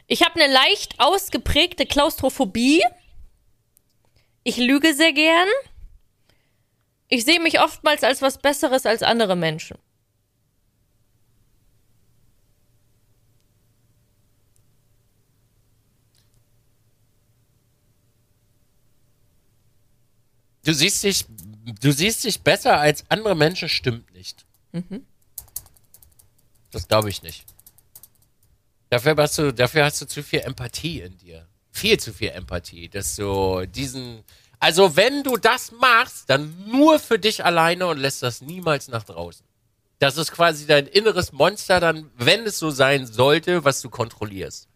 Ich habe eine leicht ausgeprägte Klaustrophobie. Ich lüge sehr gern. Ich sehe mich oftmals als was Besseres als andere Menschen. Du siehst dich, du siehst dich besser als andere Menschen, stimmt nicht. Das glaube ich nicht. Dafür hast, du, dafür hast du zu viel Empathie in dir. Viel zu viel Empathie, dass du diesen. Also, wenn du das machst, dann nur für dich alleine und lässt das niemals nach draußen. Das ist quasi dein inneres Monster, dann, wenn es so sein sollte, was du kontrollierst.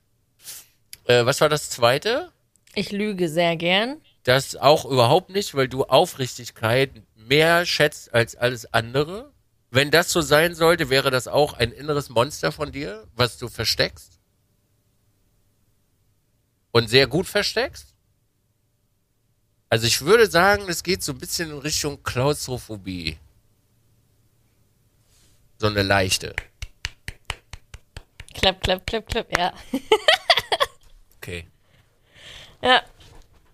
Äh, was war das zweite? Ich lüge sehr gern. Das auch überhaupt nicht, weil du Aufrichtigkeit mehr schätzt als alles andere. Wenn das so sein sollte, wäre das auch ein inneres Monster von dir, was du versteckst. Und sehr gut versteckst. Also ich würde sagen, es geht so ein bisschen in Richtung Klaustrophobie. So eine leichte. Klapp, klapp, klapp, klapp, ja. [LAUGHS] Okay. Ja.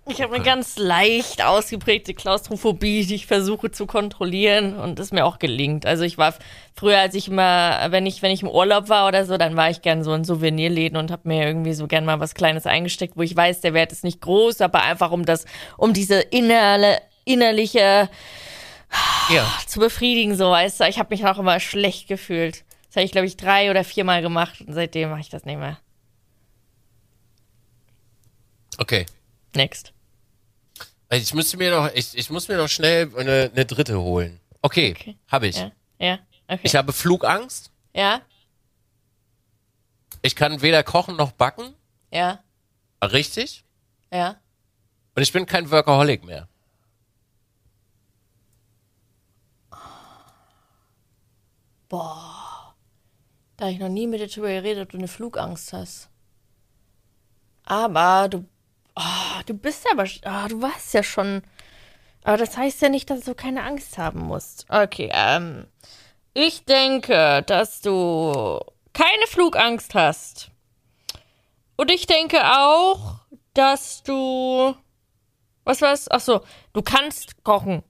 Ich habe eine ganz leicht ausgeprägte Klaustrophobie, die ich versuche zu kontrollieren und es mir auch gelingt. Also ich war früher, als ich immer, wenn ich, wenn ich im Urlaub war oder so, dann war ich gern so in Souvenirläden und habe mir irgendwie so gern mal was Kleines eingesteckt, wo ich weiß, der Wert ist nicht groß, aber einfach um das, um diese innerle, innerliche Ja. zu befriedigen, so weißt du. Ich habe mich auch immer schlecht gefühlt. Das habe ich, glaube ich, drei oder viermal gemacht und seitdem mache ich das nicht mehr. Okay. Next. Ich müsste mir noch, ich, ich muss mir noch schnell eine, eine dritte holen. Okay, Okay. habe ich. Ja, ja, okay. Ich habe Flugangst. ja, Ich kann weder kochen noch backen. ja, Richtig. ja. Und ich bin kein Workaholic mehr. Da habe ich noch nie mit dir drüber geredet, ob du eine Flugangst hast. Aber du, oh, du bist aber, oh, du warst ja schon. Aber das heißt ja nicht, dass du keine Angst haben musst. Okay, ähm, ich denke, dass du keine Flugangst hast. Und ich denke auch, dass du, was war's? Ach so, du kannst kochen,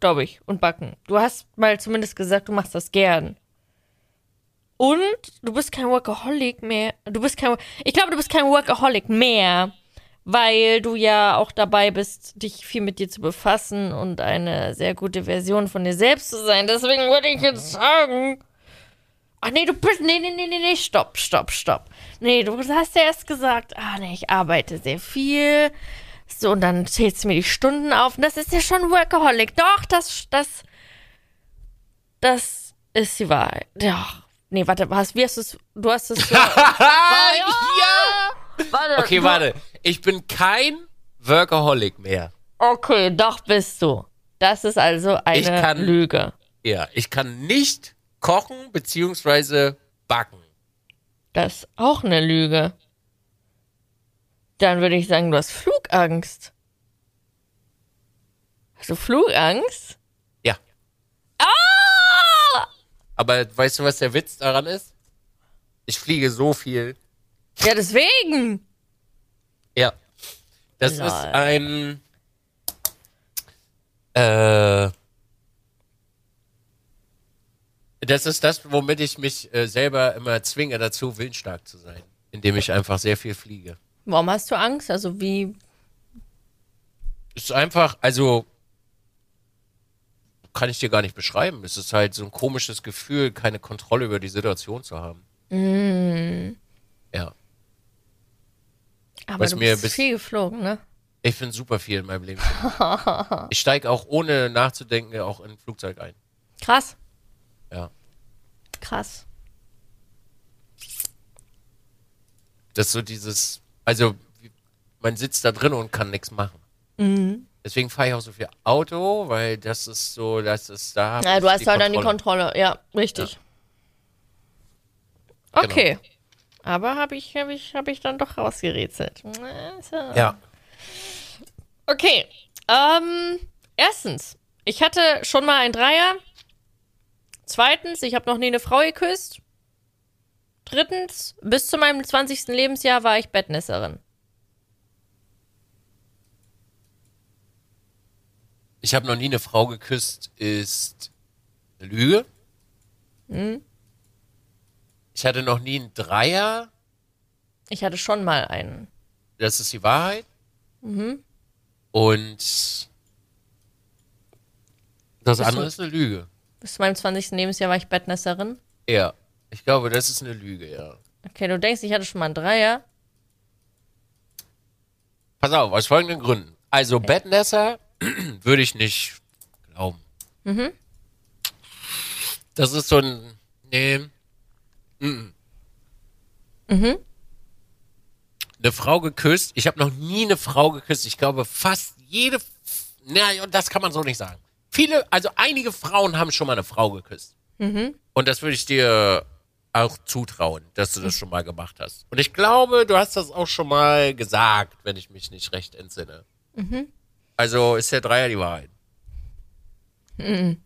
glaube ich, und backen. Du hast mal zumindest gesagt, du machst das gern. Und du bist kein Workaholic mehr. Du bist kein. Ich glaube, du bist kein Workaholic mehr, weil du ja auch dabei bist, dich viel mit dir zu befassen und eine sehr gute Version von dir selbst zu sein. Deswegen würde ich jetzt sagen. Ach nee, du bist. Nee, nee, nee, nee, nee, stopp, stopp, stopp. Nee, du hast ja erst gesagt, ah nee, ich arbeite sehr viel. So, und dann zählst du mir die Stunden auf. Und das ist ja schon Workaholic. Doch, das, das, das ist die Wahrheit. Ja. Nee, warte, was, wie hast du es, du hast es [LAUGHS] so, ja! Warte. Okay, du, warte. Ich bin kein Workaholic mehr. Okay, doch bist du. Das ist also eine kann- Lüge. Ja, ich kann nicht kochen beziehungsweise backen. Das ist auch eine Lüge. Dann würde ich sagen, du hast Flugangst. Hast du Flugangst? Ja. Ah! Aber weißt du, was der Witz daran ist? Ich fliege so viel. Ja, deswegen. Ja. Das Lol. ist ein. Äh. Das ist das, womit ich mich äh, selber immer zwinge dazu, willensstark zu sein. Indem ich einfach sehr viel fliege. Warum hast du Angst? Also wie, Es ist einfach, also. Kann ich dir gar nicht beschreiben. Es ist halt so ein komisches Gefühl, keine Kontrolle über die Situation zu haben. Ja. Aber Was du mir bist bis- viel geflogen, ne? Ich finde super viel in meinem Leben. [LAUGHS] ich steige auch ohne nachzudenken auch in ein Flugzeug ein. Krass, Ja. krass. Das ist so dieses, also man sitzt da drin und kann nichts machen. Mhm. Deswegen fahre ich auch so viel Auto, weil das ist so, das ist da. Ja, du hast halt dann die Kontrolle. Ja, richtig. Genau. Okay. Aber habe ich, hab ich, hab ich dann doch rausgerätselt. Ist ja-. Okay. Ähm, erstens, ich hatte schon mal einen Dreier. Zweitens, ich habe noch nie eine Frau geküsst. Drittens, bis zu meinem 20. Lebensjahr war ich Bettnässerin. Ich habe noch nie eine Frau geküsst, ist eine Lüge. Ich hatte noch nie einen Dreier, Ich hatte schon mal einen. das ist die Wahrheit. Und das du- andere ist eine Lüge. Bis zu meinem 20. Lebensjahr war ich Bettnässerin. Ja, ich glaube, das ist eine Lüge, ja. Okay, du denkst, ich hatte schon mal einen Dreier. Pass auf, aus folgenden Gründen. Also Bettnässer [CLEARS THROAT] würde ich nicht glauben. Das ist so ein. Nee. Mhm. Eine Frau geküsst. Ich habe noch nie eine Frau geküsst. Ich glaube, fast jede. Na, das kann man so nicht sagen. Viele, also einige Frauen haben schon mal eine Frau geküsst. Und das würde ich dir auch zutrauen, dass du das schon mal gemacht hast. Und ich glaube, du hast das auch schon mal gesagt, wenn ich mich nicht recht entsinne. Also ist der Dreier die Wahrheit. [LAUGHS]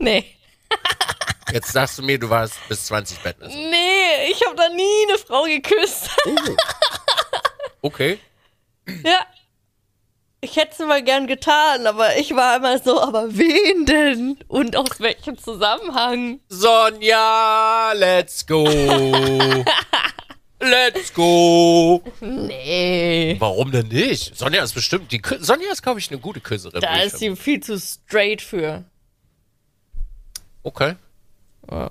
Nee. [LAUGHS] Jetzt sagst du mir, du warst bis 20 Bettnässer. Nee, ich habe da nie eine Frau geküsst. Okay. ja. Ich hätte es mal gern getan, aber ich war immer so, aber wen denn? Und aus welchem Zusammenhang? Sonja, let's go. let's go. Nee. Warum denn nicht? Sonja ist bestimmt, die Kü Sonja ist, glaube ich, eine gute Küsserin. Da ist sie viel zu straight für. Okay. Ja,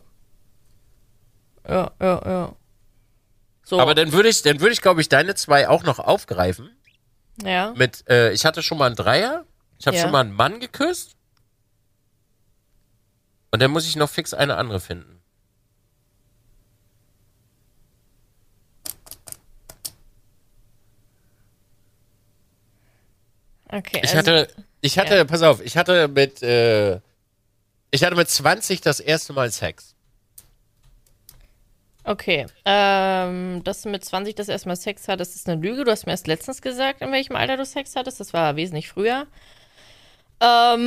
ja, ja. So, Aber dann würde ich, dann würde ich, glaube ich, deine zwei auch noch aufgreifen. ja. Mit, äh, ich hatte schon mal einen Dreier. Ich habe Ja. schon mal einen Mann geküsst. Und dann muss ich noch fix eine andere finden. Okay. Ich also- hatte, ich hatte, ja. pass auf, ich hatte mit, äh, ich hatte mit 20 das erste Mal Sex. Okay. Ähm, dass du mit 20 das erste Mal Sex hattest, ist eine Lüge. Du hast mir erst letztens gesagt, in welchem Alter du Sex hattest. Das war wesentlich früher. Ähm,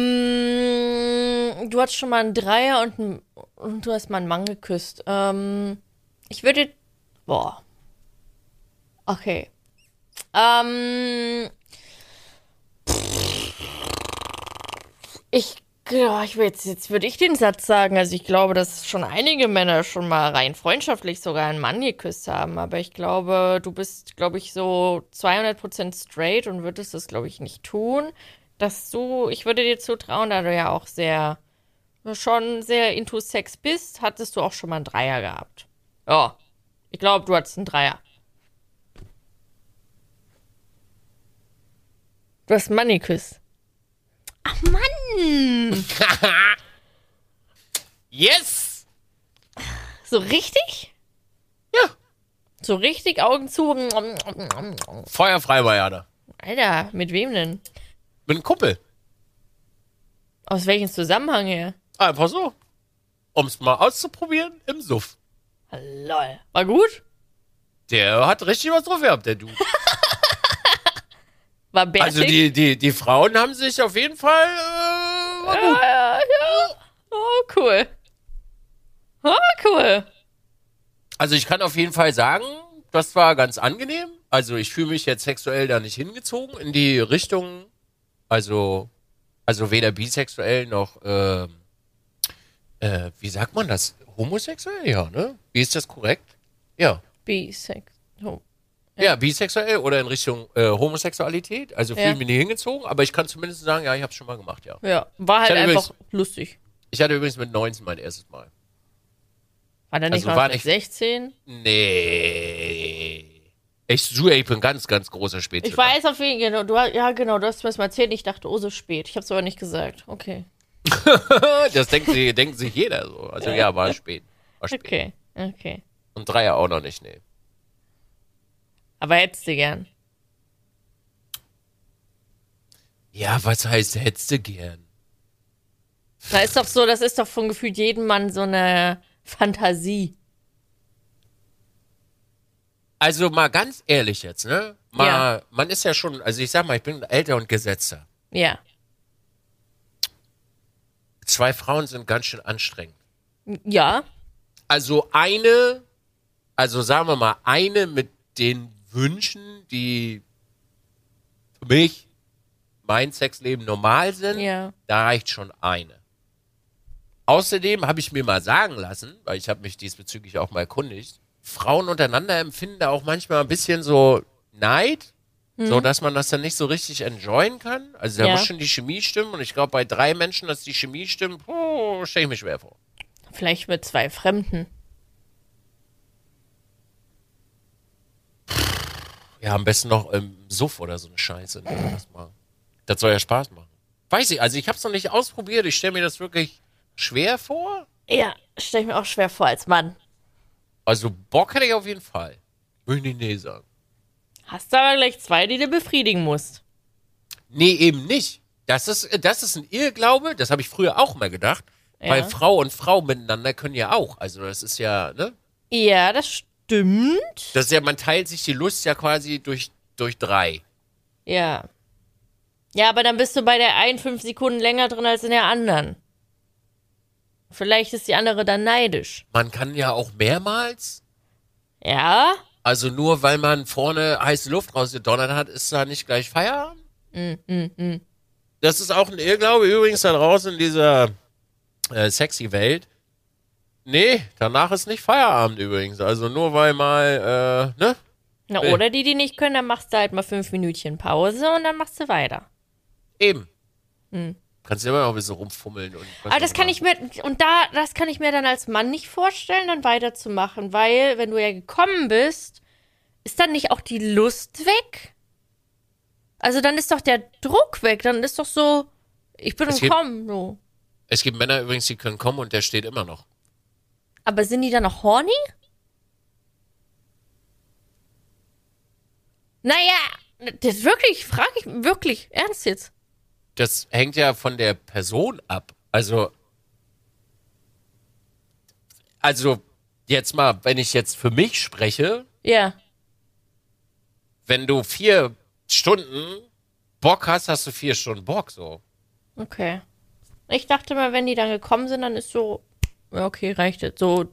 du hattest schon mal einen Dreier und, ein, und du hast mal einen Mann geküsst. Ähm, ich würde. Boah. Okay. Ähm. Ich, ja, ich will jetzt, jetzt würde ich den Satz sagen. Also ich glaube, dass schon einige Männer schon mal rein freundschaftlich sogar einen Mann geküsst haben. Aber ich glaube, du bist, glaube ich, so 200% straight und würdest das, glaube ich, nicht tun. Dass du, ich würde dir zutrauen, da du ja auch sehr, schon sehr into Sex bist, hattest du auch schon mal einen Dreier gehabt. Ja, ich glaube, du hattest einen Dreier. Du hast Mann geküsst. Ach Mann! [LAUGHS] Yes! So richtig? Ja. So richtig Augen zu. Feuerfrei war ja da. Alter, mit wem denn? Mit einem Kumpel. Aus welchem Zusammenhang her? Einfach so. Um es mal auszuprobieren im Suff. Lol. War gut? Der hat richtig was drauf gehabt, der Dude. [LAUGHS] War bärtig? Also die, die, die Frauen haben sich auf jeden Fall. Äh, war gut. Ja, ja, ja. Oh, cool. Oh, cool. Also ich kann auf jeden Fall sagen, das war ganz angenehm. Also ich fühle mich jetzt sexuell da nicht hingezogen in die Richtung. Also, also weder bisexuell noch, ähm, äh, wie sagt man das? Homosexuell, ja, ne? Wie ist das korrekt? Ja. Bisex. Ja, bisexuell oder in Richtung äh, Homosexualität. Also fühle Ja. ich mich nicht hingezogen, aber ich kann zumindest sagen, ja, ich habe schon mal gemacht, ja. Ja, war halt einfach lustig. Ich hatte übrigens mit 19 mein erstes Mal. War der nicht Also war mit nicht- 16? Nee. Ich suche, ich bin ganz, ganz großer Spätzünder. Ich weiß auf jeden Fall, genau, du, ja genau, du hast mir das mal erzählt, ich dachte, oh, so spät. Ich hab's aber nicht gesagt. Okay. [LAUGHS] Das denkt, sie, denkt sich jeder so. Also ja, war spät. War spät. Okay, okay. Und Dreier auch noch nicht, nee. Aber hättest du gern. Ja, was heißt, hättest du gern? Da ist doch so, das ist doch von gefühlt jedem Mann so eine Fantasie. Also mal ganz ehrlich jetzt, ne? Mal, Ja. Man ist ja schon, also ich sag mal, ich bin älter und gesetzter. Ja. Zwei Frauen sind ganz schön anstrengend. Ja. Also eine, also sagen wir mal, eine mit den Wünschen, die für mich mein Sexleben normal sind, Ja. da reicht schon eine. Außerdem habe ich mir mal sagen lassen, weil ich habe mich diesbezüglich auch mal erkundigt, Frauen untereinander empfinden da auch manchmal ein bisschen so Neid, so dass man das dann nicht so richtig enjoyen kann. Also da Mhm. Ja. muss schon die Chemie stimmen und ich glaube bei drei Menschen, dass die Chemie stimmt, oh, stelle ich mir schwer vor. Vielleicht mit zwei Fremden. Ja, am besten noch im Suff oder so eine Scheiße. Ne? Das, mal. das soll ja Spaß machen. Weiß ich, also ich habe es noch nicht ausprobiert. Ich stelle mir das wirklich schwer vor. Ja, stelle ich mir auch schwer vor als Mann. Also Bock hätte ich auf jeden Fall. Würde ich nicht nee sagen. Hast du aber gleich zwei, die du befriedigen musst. Nee, eben nicht. Das ist, das ist ein Irrglaube, das habe ich früher auch mal gedacht. Ja. Weil Frau und Frau miteinander können ja auch. Also das ist ja, ne? Ja, das stimmt. Das ist ja, man teilt sich die Lust ja quasi durch, durch drei. Ja. Ja, aber dann bist du bei der einen fünf Sekunden länger drin als in der anderen. Vielleicht ist die andere dann neidisch. Man kann ja auch mehrmals. Ja? Also nur weil man vorne heiße Luft rausgedonnert hat, ist da nicht gleich Feierabend? Das ist auch ein Irrglaube übrigens da draußen in dieser äh, sexy Welt. Nee, danach ist nicht Feierabend übrigens. Also nur weil mal, äh, ne? Na, Nee. oder die, die nicht können, dann machst du halt mal fünf Minütchen Pause und dann machst du weiter. Eben. Kannst du immer noch ein bisschen rumfummeln. Und Hm. Aber das kann immer. ich mir, und da, das kann ich mir dann als Mann nicht vorstellen, dann weiterzumachen, weil, wenn du ja gekommen bist, ist dann nicht auch die Lust weg? Also dann ist doch der Druck weg, dann ist doch so, ich bin Es gibt- gekommen, so. Es gibt Männer übrigens, die können kommen und der steht immer noch. Aber sind die dann noch horny? Naja, das wirklich, frage ich wirklich, ernst jetzt. Das hängt ja von der Person ab. Also, also jetzt mal, wenn ich jetzt für mich spreche, Ja. wenn du vier Stunden Bock hast, hast du vier Stunden Bock, so. Okay. Ich dachte mal, wenn die dann gekommen sind, dann ist so, okay, reicht jetzt. So,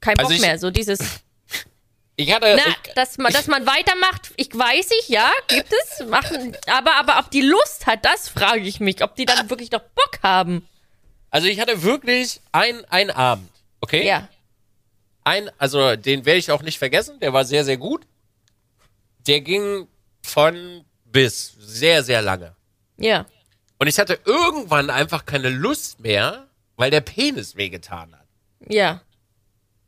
kein Bock Also ich- mehr. So dieses, [LAUGHS] Ich hatte, na, ich, dass man, dass man weitermacht, ich weiß ich, ja, gibt es, machen, aber, aber ob die Lust hat, das frage ich mich, ob die dann wirklich noch Bock haben. also ich hatte wirklich ein, einen Abend, okay? Ja. Ein, also den werde ich auch nicht vergessen, der war sehr, sehr gut. Der ging von bis sehr, sehr lange. Ja. Und ich hatte irgendwann einfach keine Lust mehr, weil der Penis wehgetan hat. Ja.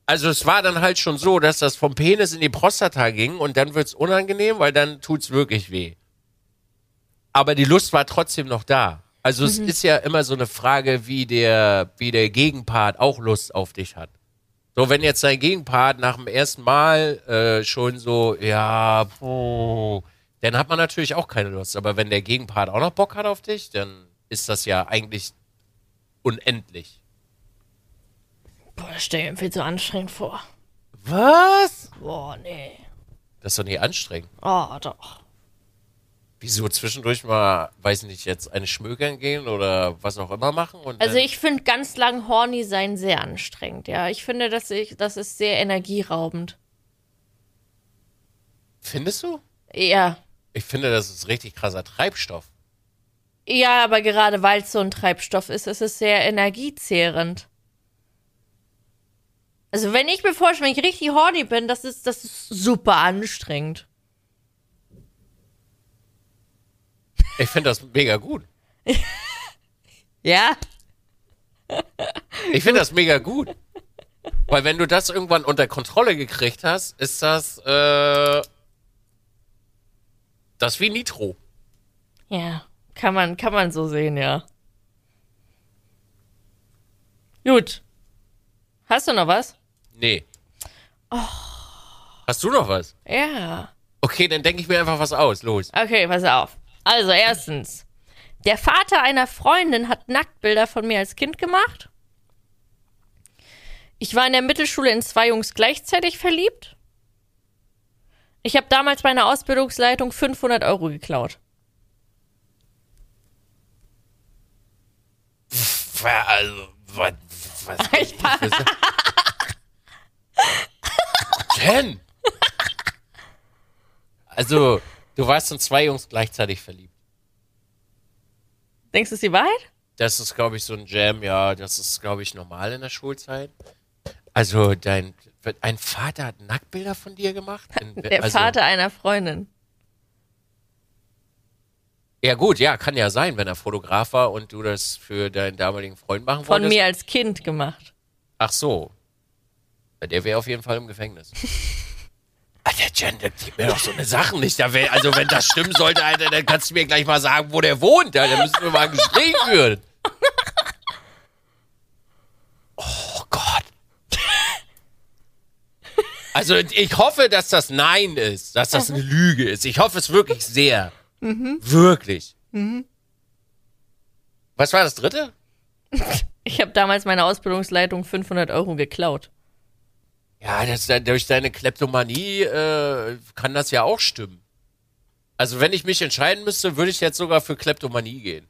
Also es war dann halt schon so, dass das vom Penis in die Prostata ging und dann wird's unangenehm, weil dann tut's wirklich weh. Aber die Lust war trotzdem noch da. Also es ist ja immer so eine Frage, wie der, wie der Gegenpart auch Lust auf dich hat. So, wenn jetzt dein Gegenpart nach dem ersten Mal äh, schon so, ja, puh, dann hat man natürlich auch keine Lust. Aber wenn der Gegenpart auch noch Bock hat auf dich, dann ist das ja eigentlich unendlich. Boah, das stell ich mir viel zu anstrengend vor. Was? Boah, nee. Das ist doch nicht anstrengend. Oh, doch. Wieso zwischendurch mal, weiß nicht, jetzt eine Schmökern gehen oder was auch immer machen? Also ich finde ganz lang horny sein sehr anstrengend, ja. Ich finde, dass ich, das ist sehr energieraubend. Findest du? Ja. Ich finde, das ist richtig krasser Treibstoff. Ja, aber gerade weil es so ein Treibstoff ist, ist es sehr energiezehrend. Also wenn ich mir vorstelle, wenn ich richtig horny bin, das ist, das ist super anstrengend. Ich finde das mega gut. [LAUGHS] Ja? Ich finde das mega gut. Weil wenn du das irgendwann unter Kontrolle gekriegt hast, ist das, äh, das wie Nitro. Ja. Kann man, kann man so sehen, ja. Gut. Hast du noch was? Nee. Hast du noch was? Ja. Okay, dann denke ich mir einfach was aus. Los. Okay, pass auf. Also, erstens. Der Vater einer Freundin hat Nacktbilder von mir als Kind gemacht. Ich war in der Mittelschule in zwei Jungs gleichzeitig verliebt. Ich habe damals bei einer Ausbildungsleitung 500 Euro geklaut. Also, was, was [LAUGHS] Ich- Jen! [LAUGHS] also, du warst in zwei Jungs gleichzeitig verliebt. Denkst du, ist die Wahrheit? Das ist, glaube ich, so ein Jam, ja, das ist, glaube ich, normal in der Schulzeit. Also, dein ein Vater hat Nacktbilder von dir gemacht? [LAUGHS] In, Der also, Vater einer Freundin. Ja, gut, ja, kann ja sein, wenn er Fotograf war und du das für deinen damaligen Freund machen Von wolltest. mir als Kind gemacht. Ach so. Ja, Der wäre auf jeden Fall im Gefängnis. [LAUGHS] Alter, Jen, der gibt mir doch so eine Sachen nicht. Da wär, also, wenn das stimmen sollte, Alter, dann kannst du mir gleich mal sagen, wo der wohnt. Alter. Dann müssen wir mal ein Gespräch führen. Oh Gott. Also, ich hoffe, dass das Nein ist, dass das eine Lüge ist. Ich hoffe es wirklich sehr. Wirklich. Was war das dritte? [LAUGHS] Ich habe damals meine Ausbildungsleitung 500 Euro geklaut. Ja, das, durch deine Kleptomanie äh, kann das ja auch stimmen. Also wenn ich mich entscheiden müsste, würde ich jetzt sogar für Kleptomanie gehen.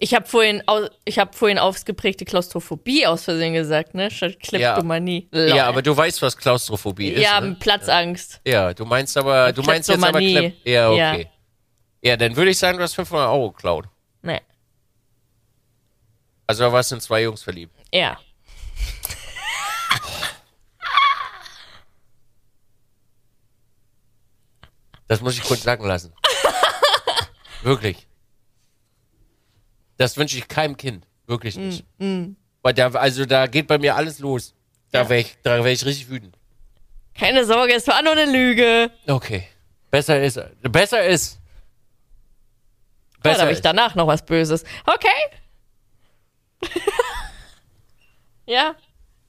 Ich habe vorhin, ich hab vorhin ausgeprägte Klaustrophobie aus Versehen gesagt, ne? Statt Kleptomanie. Lol. Ja, aber du weißt, was Klaustrophobie ist. Ja, ne? Platzangst. ja, du meinst aber, du meinst jetzt aber. Klep Ja, Ja. okay. Ja. dann würde ich sagen, du hast 500 Euro geklaut. Nee. Also da warst du in zwei Jungs verliebt. Ja. Das muss ich kurz sagen lassen. [LAUGHS] Wirklich. Das wünsche ich keinem Kind. Wirklich nicht. Weil da, also da geht bei mir alles los. Da Ja. wäre ich, da wär ich richtig wütend. Keine Sorge, es war nur eine Lüge. Okay. Besser ist, besser ist. Ja, da Besser habe ich danach noch was Böses. Okay. [LAUGHS] ja.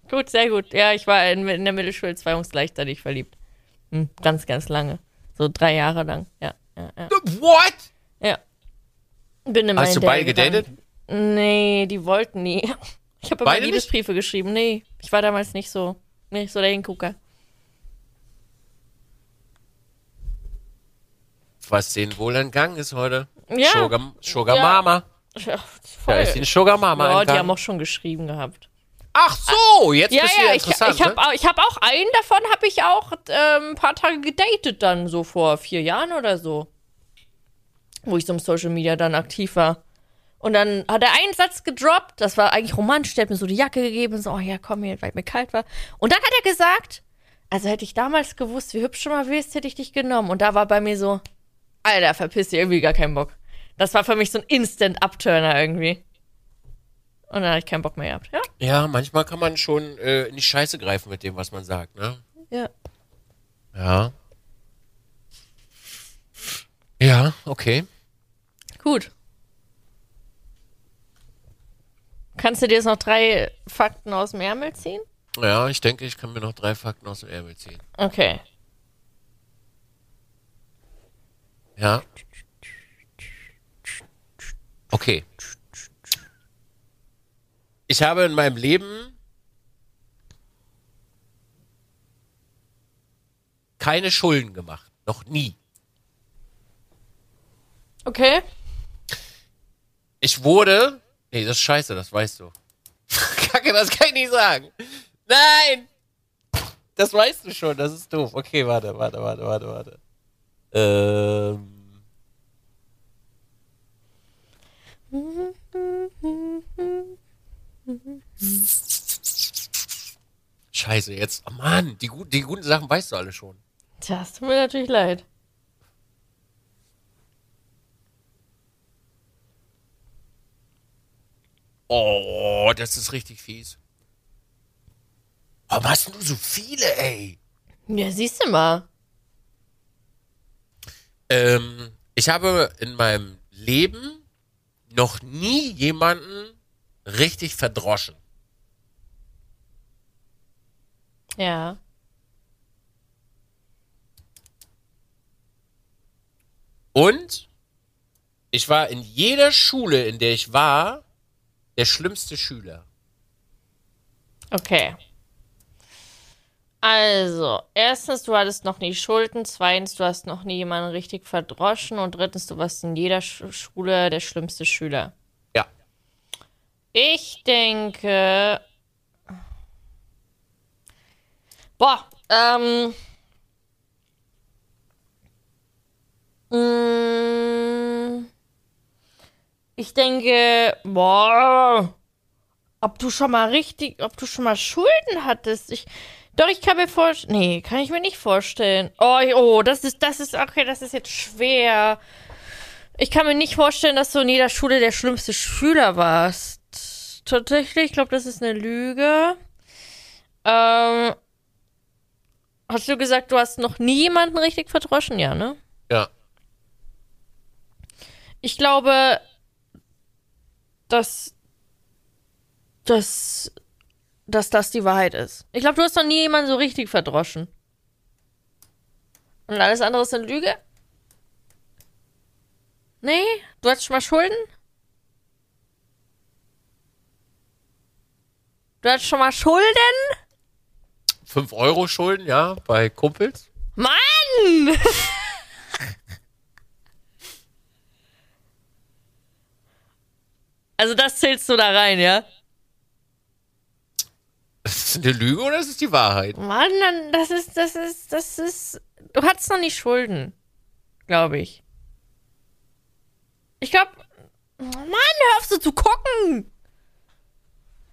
Gut, sehr gut. Ja, ich war in, in der Mittelschule zwei Jungs gleichzeitig verliebt. Hm, ganz, ganz lange. So drei Jahre lang. Ja, ja, ja. What? Ja. Bin immer Hast du beide gedatet? Nee, die wollten nie. [LAUGHS] Ich habe immer Beide nicht? Liebesbriefe geschrieben. Nee, ich war damals nicht so, nicht so der Hingucker. Was denen wohl entgangen ist heute. Ja. Sugar, Sugar Ja. Mama. Ja, Da voll. ist die Sugar Mama ja, die entgangen. haben auch schon geschrieben gehabt. Ach so, jetzt Ja, bist du ja, ja ich, interessant. ich habe ne? hab auch einen davon, habe ich auch ähm, ein paar Tage gedatet dann, so vor vier Jahren oder so. Wo ich so im Social Media dann aktiv war. Und dann hat er einen Satz gedroppt, das war eigentlich romantisch, der hat mir so die Jacke gegeben und so, oh ja, komm hier, weil mir kalt war. Und dann hat er gesagt, also hätte ich damals gewusst, wie hübsch du mal willst, hätte ich dich genommen. Und da war bei mir so, Alter, verpiss dich, irgendwie gar keinen Bock. Das war für mich so ein Instant-Upturner irgendwie. Und dann hatte ich keinen Bock mehr gehabt, ja? Ja, manchmal kann man schon äh, in die Scheiße greifen mit dem, was man sagt, ne? Ja. Ja. Ja, okay. Gut. Kannst du dir jetzt noch drei Fakten aus dem Ärmel ziehen? Ja, ich denke, ich kann mir noch drei Fakten aus dem Ärmel ziehen. Okay. Ja. Okay. Ich habe in meinem Leben keine Schulden gemacht. Noch nie. Okay. Ich wurde. Nee, das ist scheiße, das weißt du. [LAUGHS] Kacke, das kann ich nicht sagen. Nein! Das weißt du schon, das ist doof. Okay, warte, warte, warte, warte, warte. Ähm. Scheiße, jetzt. Oh Mann, die, die guten Sachen weißt du alle schon. Tja, es tut mir natürlich leid. Oh, das ist richtig fies. Warum hast du so viele, ey? Ja, siehst du mal. Ähm, ich habe in meinem Leben noch nie jemanden richtig verdroschen. Ja. Und ich war in jeder Schule, in der ich war, der schlimmste Schüler. Okay. Also, erstens, du hattest noch nie Schulden. Zweitens, du hast noch nie jemanden richtig verdroschen. Und drittens, du warst in jeder Sch Schule der schlimmste Schüler. Ja. Ich denke. Boah, ähm. mm, Ich denke, boah, ob du schon mal richtig, ob du schon mal Schulden hattest. Ich, doch, ich kann mir vorstellen, nee, kann ich mir nicht vorstellen. Oh, oh, das ist, das ist, okay, das ist jetzt schwer. Ich kann mir nicht vorstellen, dass du in jeder Schule der schlimmste Schüler warst. Tatsächlich, ich glaube, das ist eine Lüge. Ähm, hast du gesagt, du hast noch nie jemanden richtig verdroschen, ja, ne? Ja. Ich glaube, dass, dass, dass das die Wahrheit ist. Ich glaube, du hast noch nie jemanden so richtig verdroschen. Und alles andere ist eine Lüge? Nee? Du hattest schon mal Schulden? Du hattest schon mal Schulden? 5 Euro Schulden, ja, bei Kumpels. Mann! [LAUGHS] also das zählst du da rein, ja? Ist das eine Lüge oder ist es die Wahrheit? Mann, dann- das ist, das ist, das ist. Du hattest noch nicht Schulden. Glaube ich. Ich glaube. Mann, hör auf so zu gucken!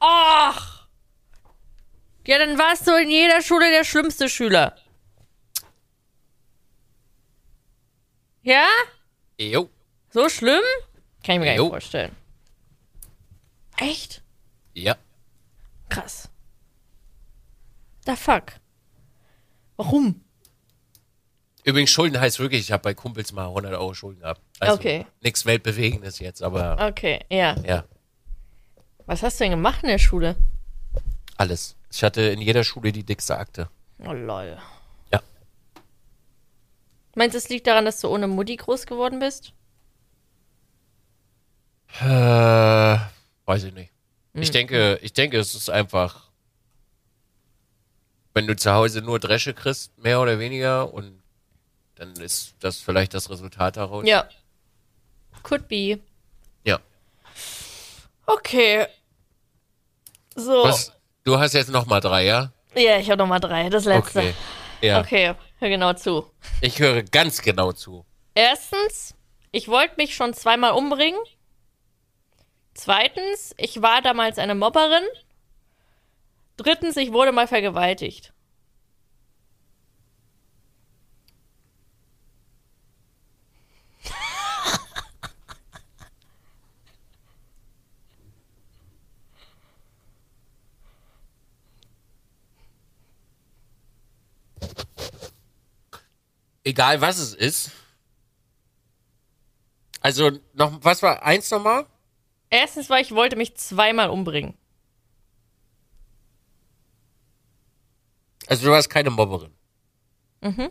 Ach! Ja, dann warst du in jeder Schule der schlimmste Schüler. Ja? Jo. So schlimm? Kann ich mir gar Jo. nicht vorstellen. Echt? Ja. Krass. Da fuck. Warum? Übrigens, Schulden heißt wirklich, ich habe bei Kumpels mal 100 Euro Schulden gehabt. Also Okay. Nichts Weltbewegendes jetzt, aber Okay, ja. ja, Was hast du denn gemacht in der Schule? alles. Ich hatte in jeder Schule die dickste Akte. Oh lol. Ja. Meinst du, es liegt daran, dass du ohne Mutti groß geworden bist? Äh, weiß ich nicht. Ich denke, ich denke, es ist einfach, wenn du zu Hause nur Dresche kriegst, mehr oder weniger, und dann ist das vielleicht das Resultat daraus. Ja. Could be. Ja. Okay. So. Was, du hast jetzt noch mal drei, ja? Ja, ich habe Nummer drei, das letzte. Okay. Ja. Okay, hör genau zu. Ich höre ganz genau zu. Erstens, ich wollte mich schon zweimal umbringen. Zweitens, ich war damals eine Mobberin. Drittens, ich wurde mal vergewaltigt. Egal was es ist. Also, noch, was war eins nochmal? Erstens war, ich wollte mich zweimal umbringen. Also, du warst keine Mobberin. Mhm.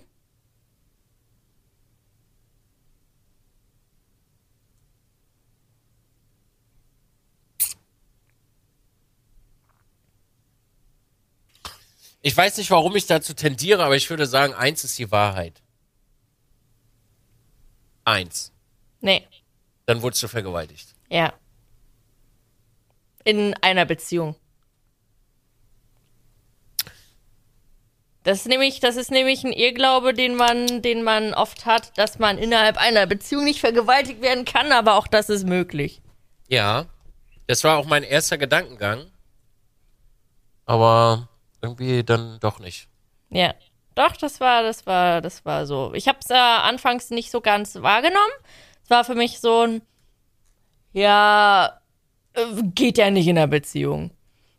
Ich weiß nicht, warum ich dazu tendiere, aber ich würde sagen, eins ist die Wahrheit. Eins. Nee, Dann wurdest du vergewaltigt. ja. In einer Beziehung. Das ist nämlich, das ist nämlich ein Irrglaube, den man, den man oft hat, dass man innerhalb einer Beziehung nicht vergewaltigt werden kann, aber auch das ist möglich. Ja. Das war auch mein erster Gedankengang. Aber irgendwie dann doch nicht. Ja. Doch, das war, das war, das war so. Ich habe es äh, anfangs nicht so ganz wahrgenommen. Es war für mich so ein, ja, geht ja nicht in der Beziehung.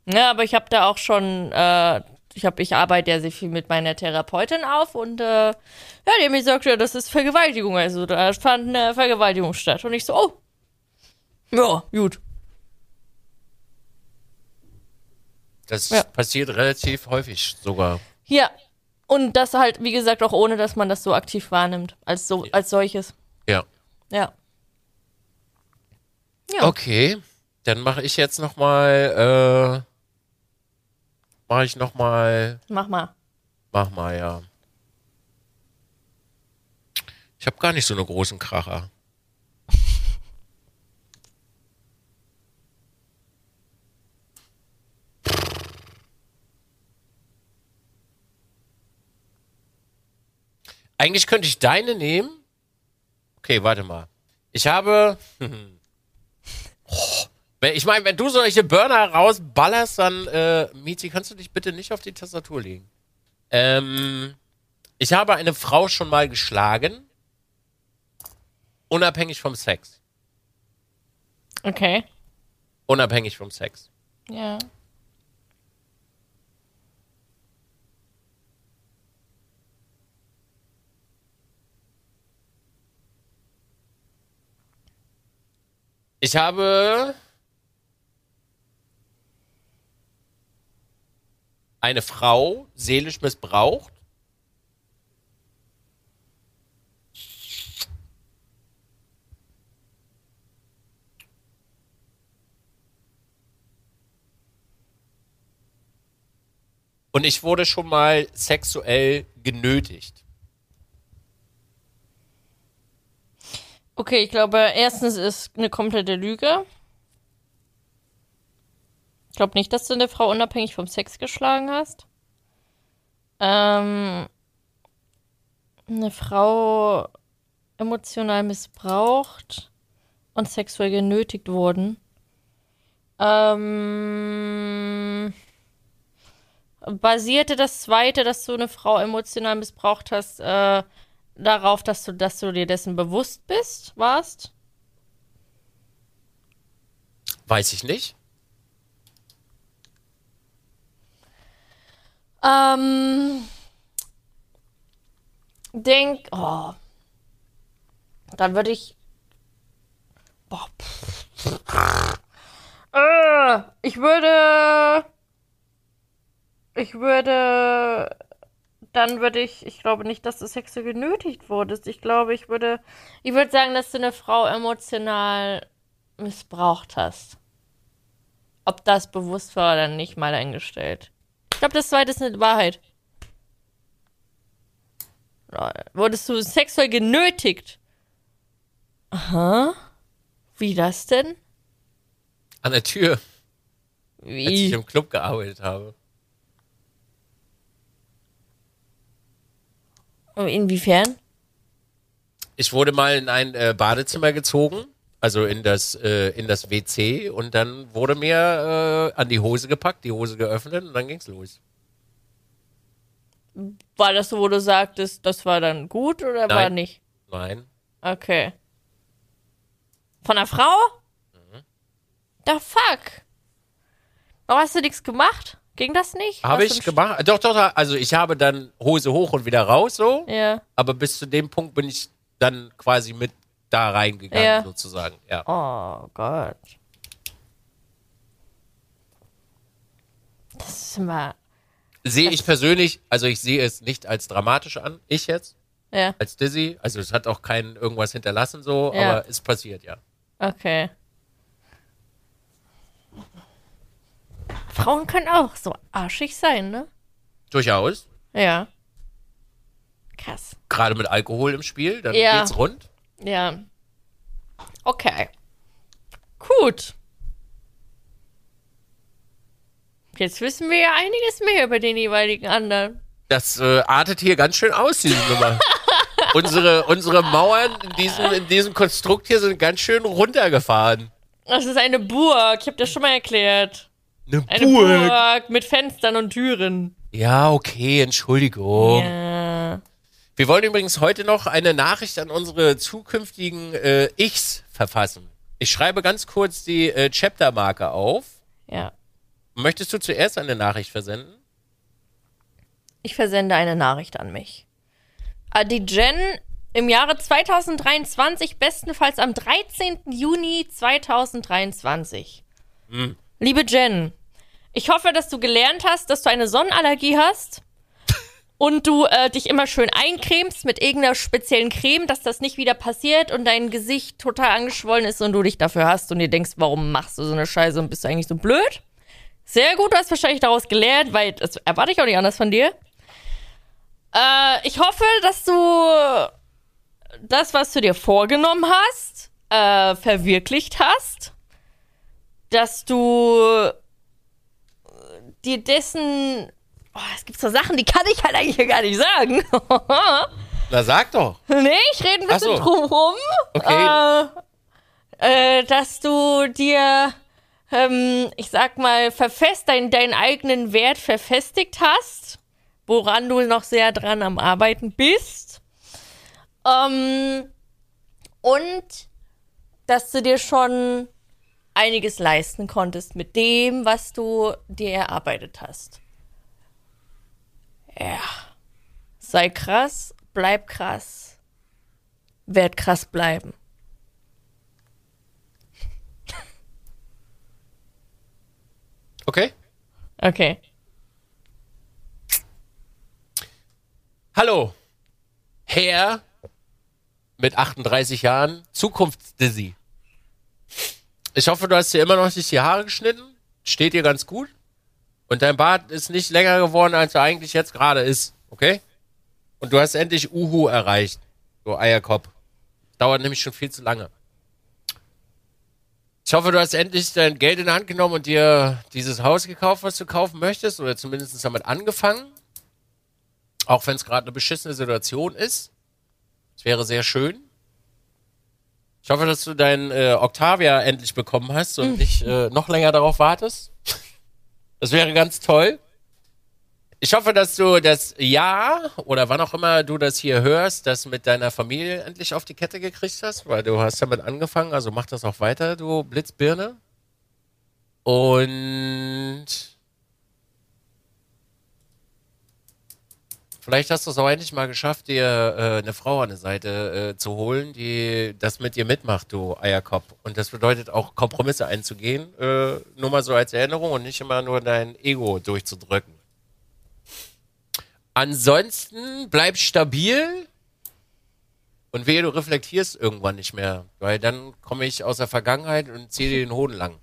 Ja, aber ich habe da auch schon, äh, ich habe, ich arbeite ja sehr viel mit meiner Therapeutin auf und äh, ja, die hat mir gesagt, ja, das ist Vergewaltigung. Also da fand eine Vergewaltigung statt. Und ich so, oh, ja, gut. Das Ja. passiert relativ häufig sogar. Ja. Und das halt, wie gesagt, auch ohne, dass man das so aktiv wahrnimmt, als so, als solches. Ja. Ja. Ja. Okay. Dann mache ich jetzt noch mal. Äh, mache ich noch mal. Mach mal. Mach mal, ja. Ich habe gar nicht so eine großen Kracher. Eigentlich könnte ich deine nehmen. Okay, warte mal. Ich habe. Ich meine, wenn du solche Burner rausballerst, dann, äh, Mizi, kannst du dich bitte nicht auf die Tastatur legen. Ähm, ich habe eine Frau schon mal geschlagen. Unabhängig vom Sex. Okay. Unabhängig vom Sex. Ja. Ich habe eine Frau seelisch missbraucht. Und ich wurde schon mal sexuell genötigt. Okay, ich glaube, erstens ist eine komplette Lüge. Ich glaube nicht, dass du eine Frau unabhängig vom Sex geschlagen hast. Ähm, eine Frau emotional missbraucht und sexuell genötigt wurden. Ähm, basierte das zweite, dass du eine Frau emotional missbraucht hast, äh, darauf, dass du, dass du dir dessen bewusst bist, warst? Weiß ich nicht. Ähm, denk, oh, dann würde ich, boah, pff, äh, ich würde, ich würde, dann würde ich, ich glaube nicht, dass du sexuell genötigt wurdest. Ich glaube, ich würde, ich würde sagen, dass du eine Frau emotional missbraucht hast. Ob das bewusst war oder nicht, mal eingestellt. Ich glaube, das zweite ist eine Wahrheit. Wurdest du sexuell genötigt? Aha. Wie das denn? An der Tür, als ich Wie? im Club gearbeitet habe. Inwiefern? Ich wurde mal in ein äh, Badezimmer gezogen, also in das, äh, in das WC und dann wurde mir äh, an die Hose gepackt, die Hose geöffnet und dann ging's los. War das so, wo du sagtest, das war dann gut oder war Nein. nicht? Nein. Okay. Von einer Frau? Mhm. The fuck? Warum hast du nichts gemacht? Ging das nicht? Habe ich gemacht. Doch, doch, doch, also ich habe dann Hose hoch und wieder raus so, Ja. aber bis zu dem Punkt bin ich dann quasi mit da reingegangen Ja. sozusagen. Ja. Oh Gott. Das ist immer. Sehe ich persönlich, also ich sehe es nicht als dramatisch an, ich jetzt, Ja, als Dizzy. Also es hat auch kein irgendwas hinterlassen so, Ja. aber es passiert, ja. okay. Frauen können auch so arschig sein, ne? Durchaus. Ja. Krass. Gerade mit Alkohol im Spiel, dann Ja. geht's rund. Ja. Okay. Gut. Jetzt wissen wir ja einiges mehr über den jeweiligen anderen. Das äh, artet hier ganz schön aus, diese Nummer. [LAUGHS] unsere, unsere Mauern in diesem, in diesem Konstrukt hier sind ganz schön runtergefahren. Das ist eine Burg. Ich habe das schon mal erklärt. Eine Eine Burg, mit Fenstern und Türen. Ja, okay, Entschuldigung. Ja. Wir wollen übrigens heute noch eine Nachricht an unsere zukünftigen äh, Ichs verfassen. Ich schreibe ganz kurz die äh, Chaptermarke auf. Ja. Möchtest du zuerst eine Nachricht versenden? Ich versende eine Nachricht an mich. Die Jen im Jahre 2023, bestenfalls am 13. Juni 2023. Liebe Jen, ich hoffe, dass du gelernt hast, dass du eine Sonnenallergie hast und du äh, dich immer schön eincremst mit irgendeiner speziellen Creme, dass das nicht wieder passiert und dein Gesicht total angeschwollen ist und du dich dafür hast und dir denkst, warum machst du so eine Scheiße und bist du eigentlich so blöd? Sehr gut, du hast wahrscheinlich daraus gelernt, weil das erwarte ich auch nicht anders von dir. Äh, ich hoffe, dass du das, was du dir vorgenommen hast, äh, verwirklicht hast. Dass du dir dessen. Oh, es gibt so Sachen, die kann ich halt eigentlich gar nicht sagen. [LAUGHS] Na sag doch. Nee, ich rede ein bisschen so. drum rum. Okay. Äh, äh, dass du dir, ähm, ich sag mal, verfest, dein, deinen eigenen Wert verfestigt hast, woran du noch sehr dran am Arbeiten bist. Ähm, und dass du dir schon einiges leisten konntest mit dem, was du dir erarbeitet hast. Ja. Sei krass, bleib krass, werd krass bleiben. Okay. Okay. Hallo. Herr mit 38 Jahren, Zukunftsdizzy. Ich hoffe, du hast dir immer noch nicht die Haare geschnitten. Steht dir ganz gut. Und dein Bart ist nicht länger geworden, als er eigentlich jetzt gerade ist. Okay? Und du hast endlich Uhu erreicht. Du Eierkopf. Dauert nämlich schon viel zu lange. Ich hoffe, du hast endlich dein Geld in die Hand genommen und dir dieses Haus gekauft, was du kaufen möchtest. Oder zumindest damit angefangen. Auch wenn es gerade eine beschissene Situation ist. Es wäre sehr schön. Ich hoffe, dass du dein äh, Octavia endlich bekommen hast und nicht äh, noch länger darauf wartest. Das wäre ganz toll. Ich hoffe, dass du das Jahr oder wann auch immer du das hier hörst, das mit deiner Familie endlich auf die Kette gekriegt hast, weil du hast damit angefangen, also mach das auch weiter, du Blitzbirne. Und Vielleicht hast du es auch endlich mal geschafft, dir äh, eine Frau an der Seite äh, zu holen, die das mit dir mitmacht, du Eierkopf. Und das bedeutet auch Kompromisse einzugehen, äh, nur mal so als Erinnerung und nicht immer nur dein Ego durchzudrücken. Ansonsten bleib stabil und wehe, du reflektierst irgendwann nicht mehr, weil dann komme ich aus der Vergangenheit und ziehe dir den Hoden lang.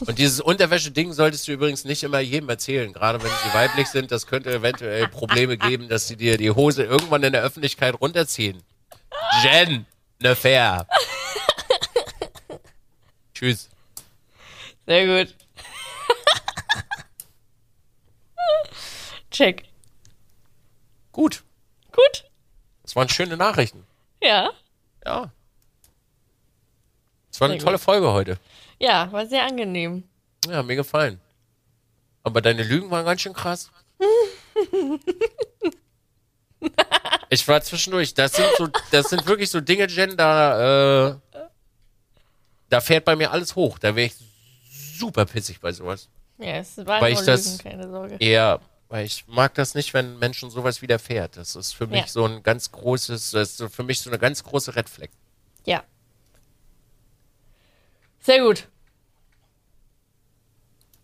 Und dieses Unterwäsche-Ding solltest du übrigens nicht immer jedem erzählen, gerade wenn sie weiblich sind. Das könnte eventuell Probleme geben, dass sie dir die Hose irgendwann in der Öffentlichkeit runterziehen. Jen, ne fair. Tschüss. Sehr gut. Check. Gut. Gut. Das waren schöne Nachrichten. Ja. Ja. Das war eine Sehr tolle Folge heute. Ja, war sehr angenehm. Ja, mir gefallen. Aber deine Lügen waren ganz schön krass. [LAUGHS] Ich war zwischendurch. Das sind so, das sind wirklich so Dinge, Jen, da, äh, da fährt bei mir alles hoch. Da wäre ich super pissig bei sowas. Ja, es waren Weil nur ich das- Lügen, keine Sorge. Eher, weil ich mag das nicht, wenn Menschen sowas widerfährt. Das ist für mich Ja. so ein ganz großes, das ist so für mich so eine ganz große Red Flag. Ja. Sehr gut.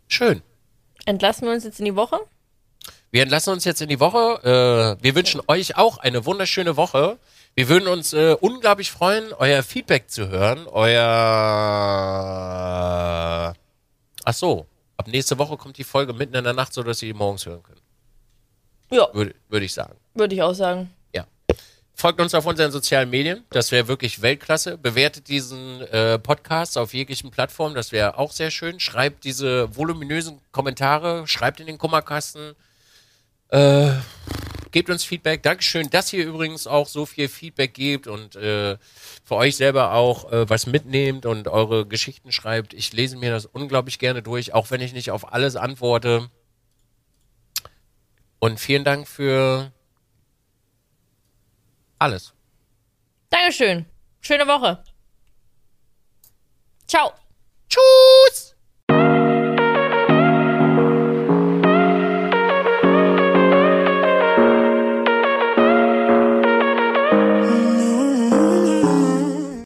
Schön. Entlassen wir uns jetzt in die Woche? Wir entlassen uns jetzt in die Woche. Äh, wir wünschen euch auch eine wunderschöne Woche. Wir würden uns äh, unglaublich freuen, euer Feedback zu hören. Euer. Ach so. Ab nächste Woche kommt die Folge mitten in der Nacht, so dass ihr die morgens hören könnt. Ja, Würde würde ich sagen. würde ich auch sagen. Folgt uns auf unseren sozialen Medien. Das wäre wirklich Weltklasse. Bewertet diesen äh, Podcast auf jeglichen Plattformen. Das wäre auch sehr schön. Schreibt diese voluminösen Kommentare. Schreibt in den Kummerkasten. Äh, gebt uns Feedback. Dankeschön, dass ihr übrigens auch so viel Feedback gebt und äh, für euch selber auch äh, was mitnehmt und eure Geschichten schreibt. Ich lese mir das unglaublich gerne durch, auch wenn ich nicht auf alles antworte. Und vielen Dank für alles. Dankeschön. Schöne Woche. Ciao. Tschüss.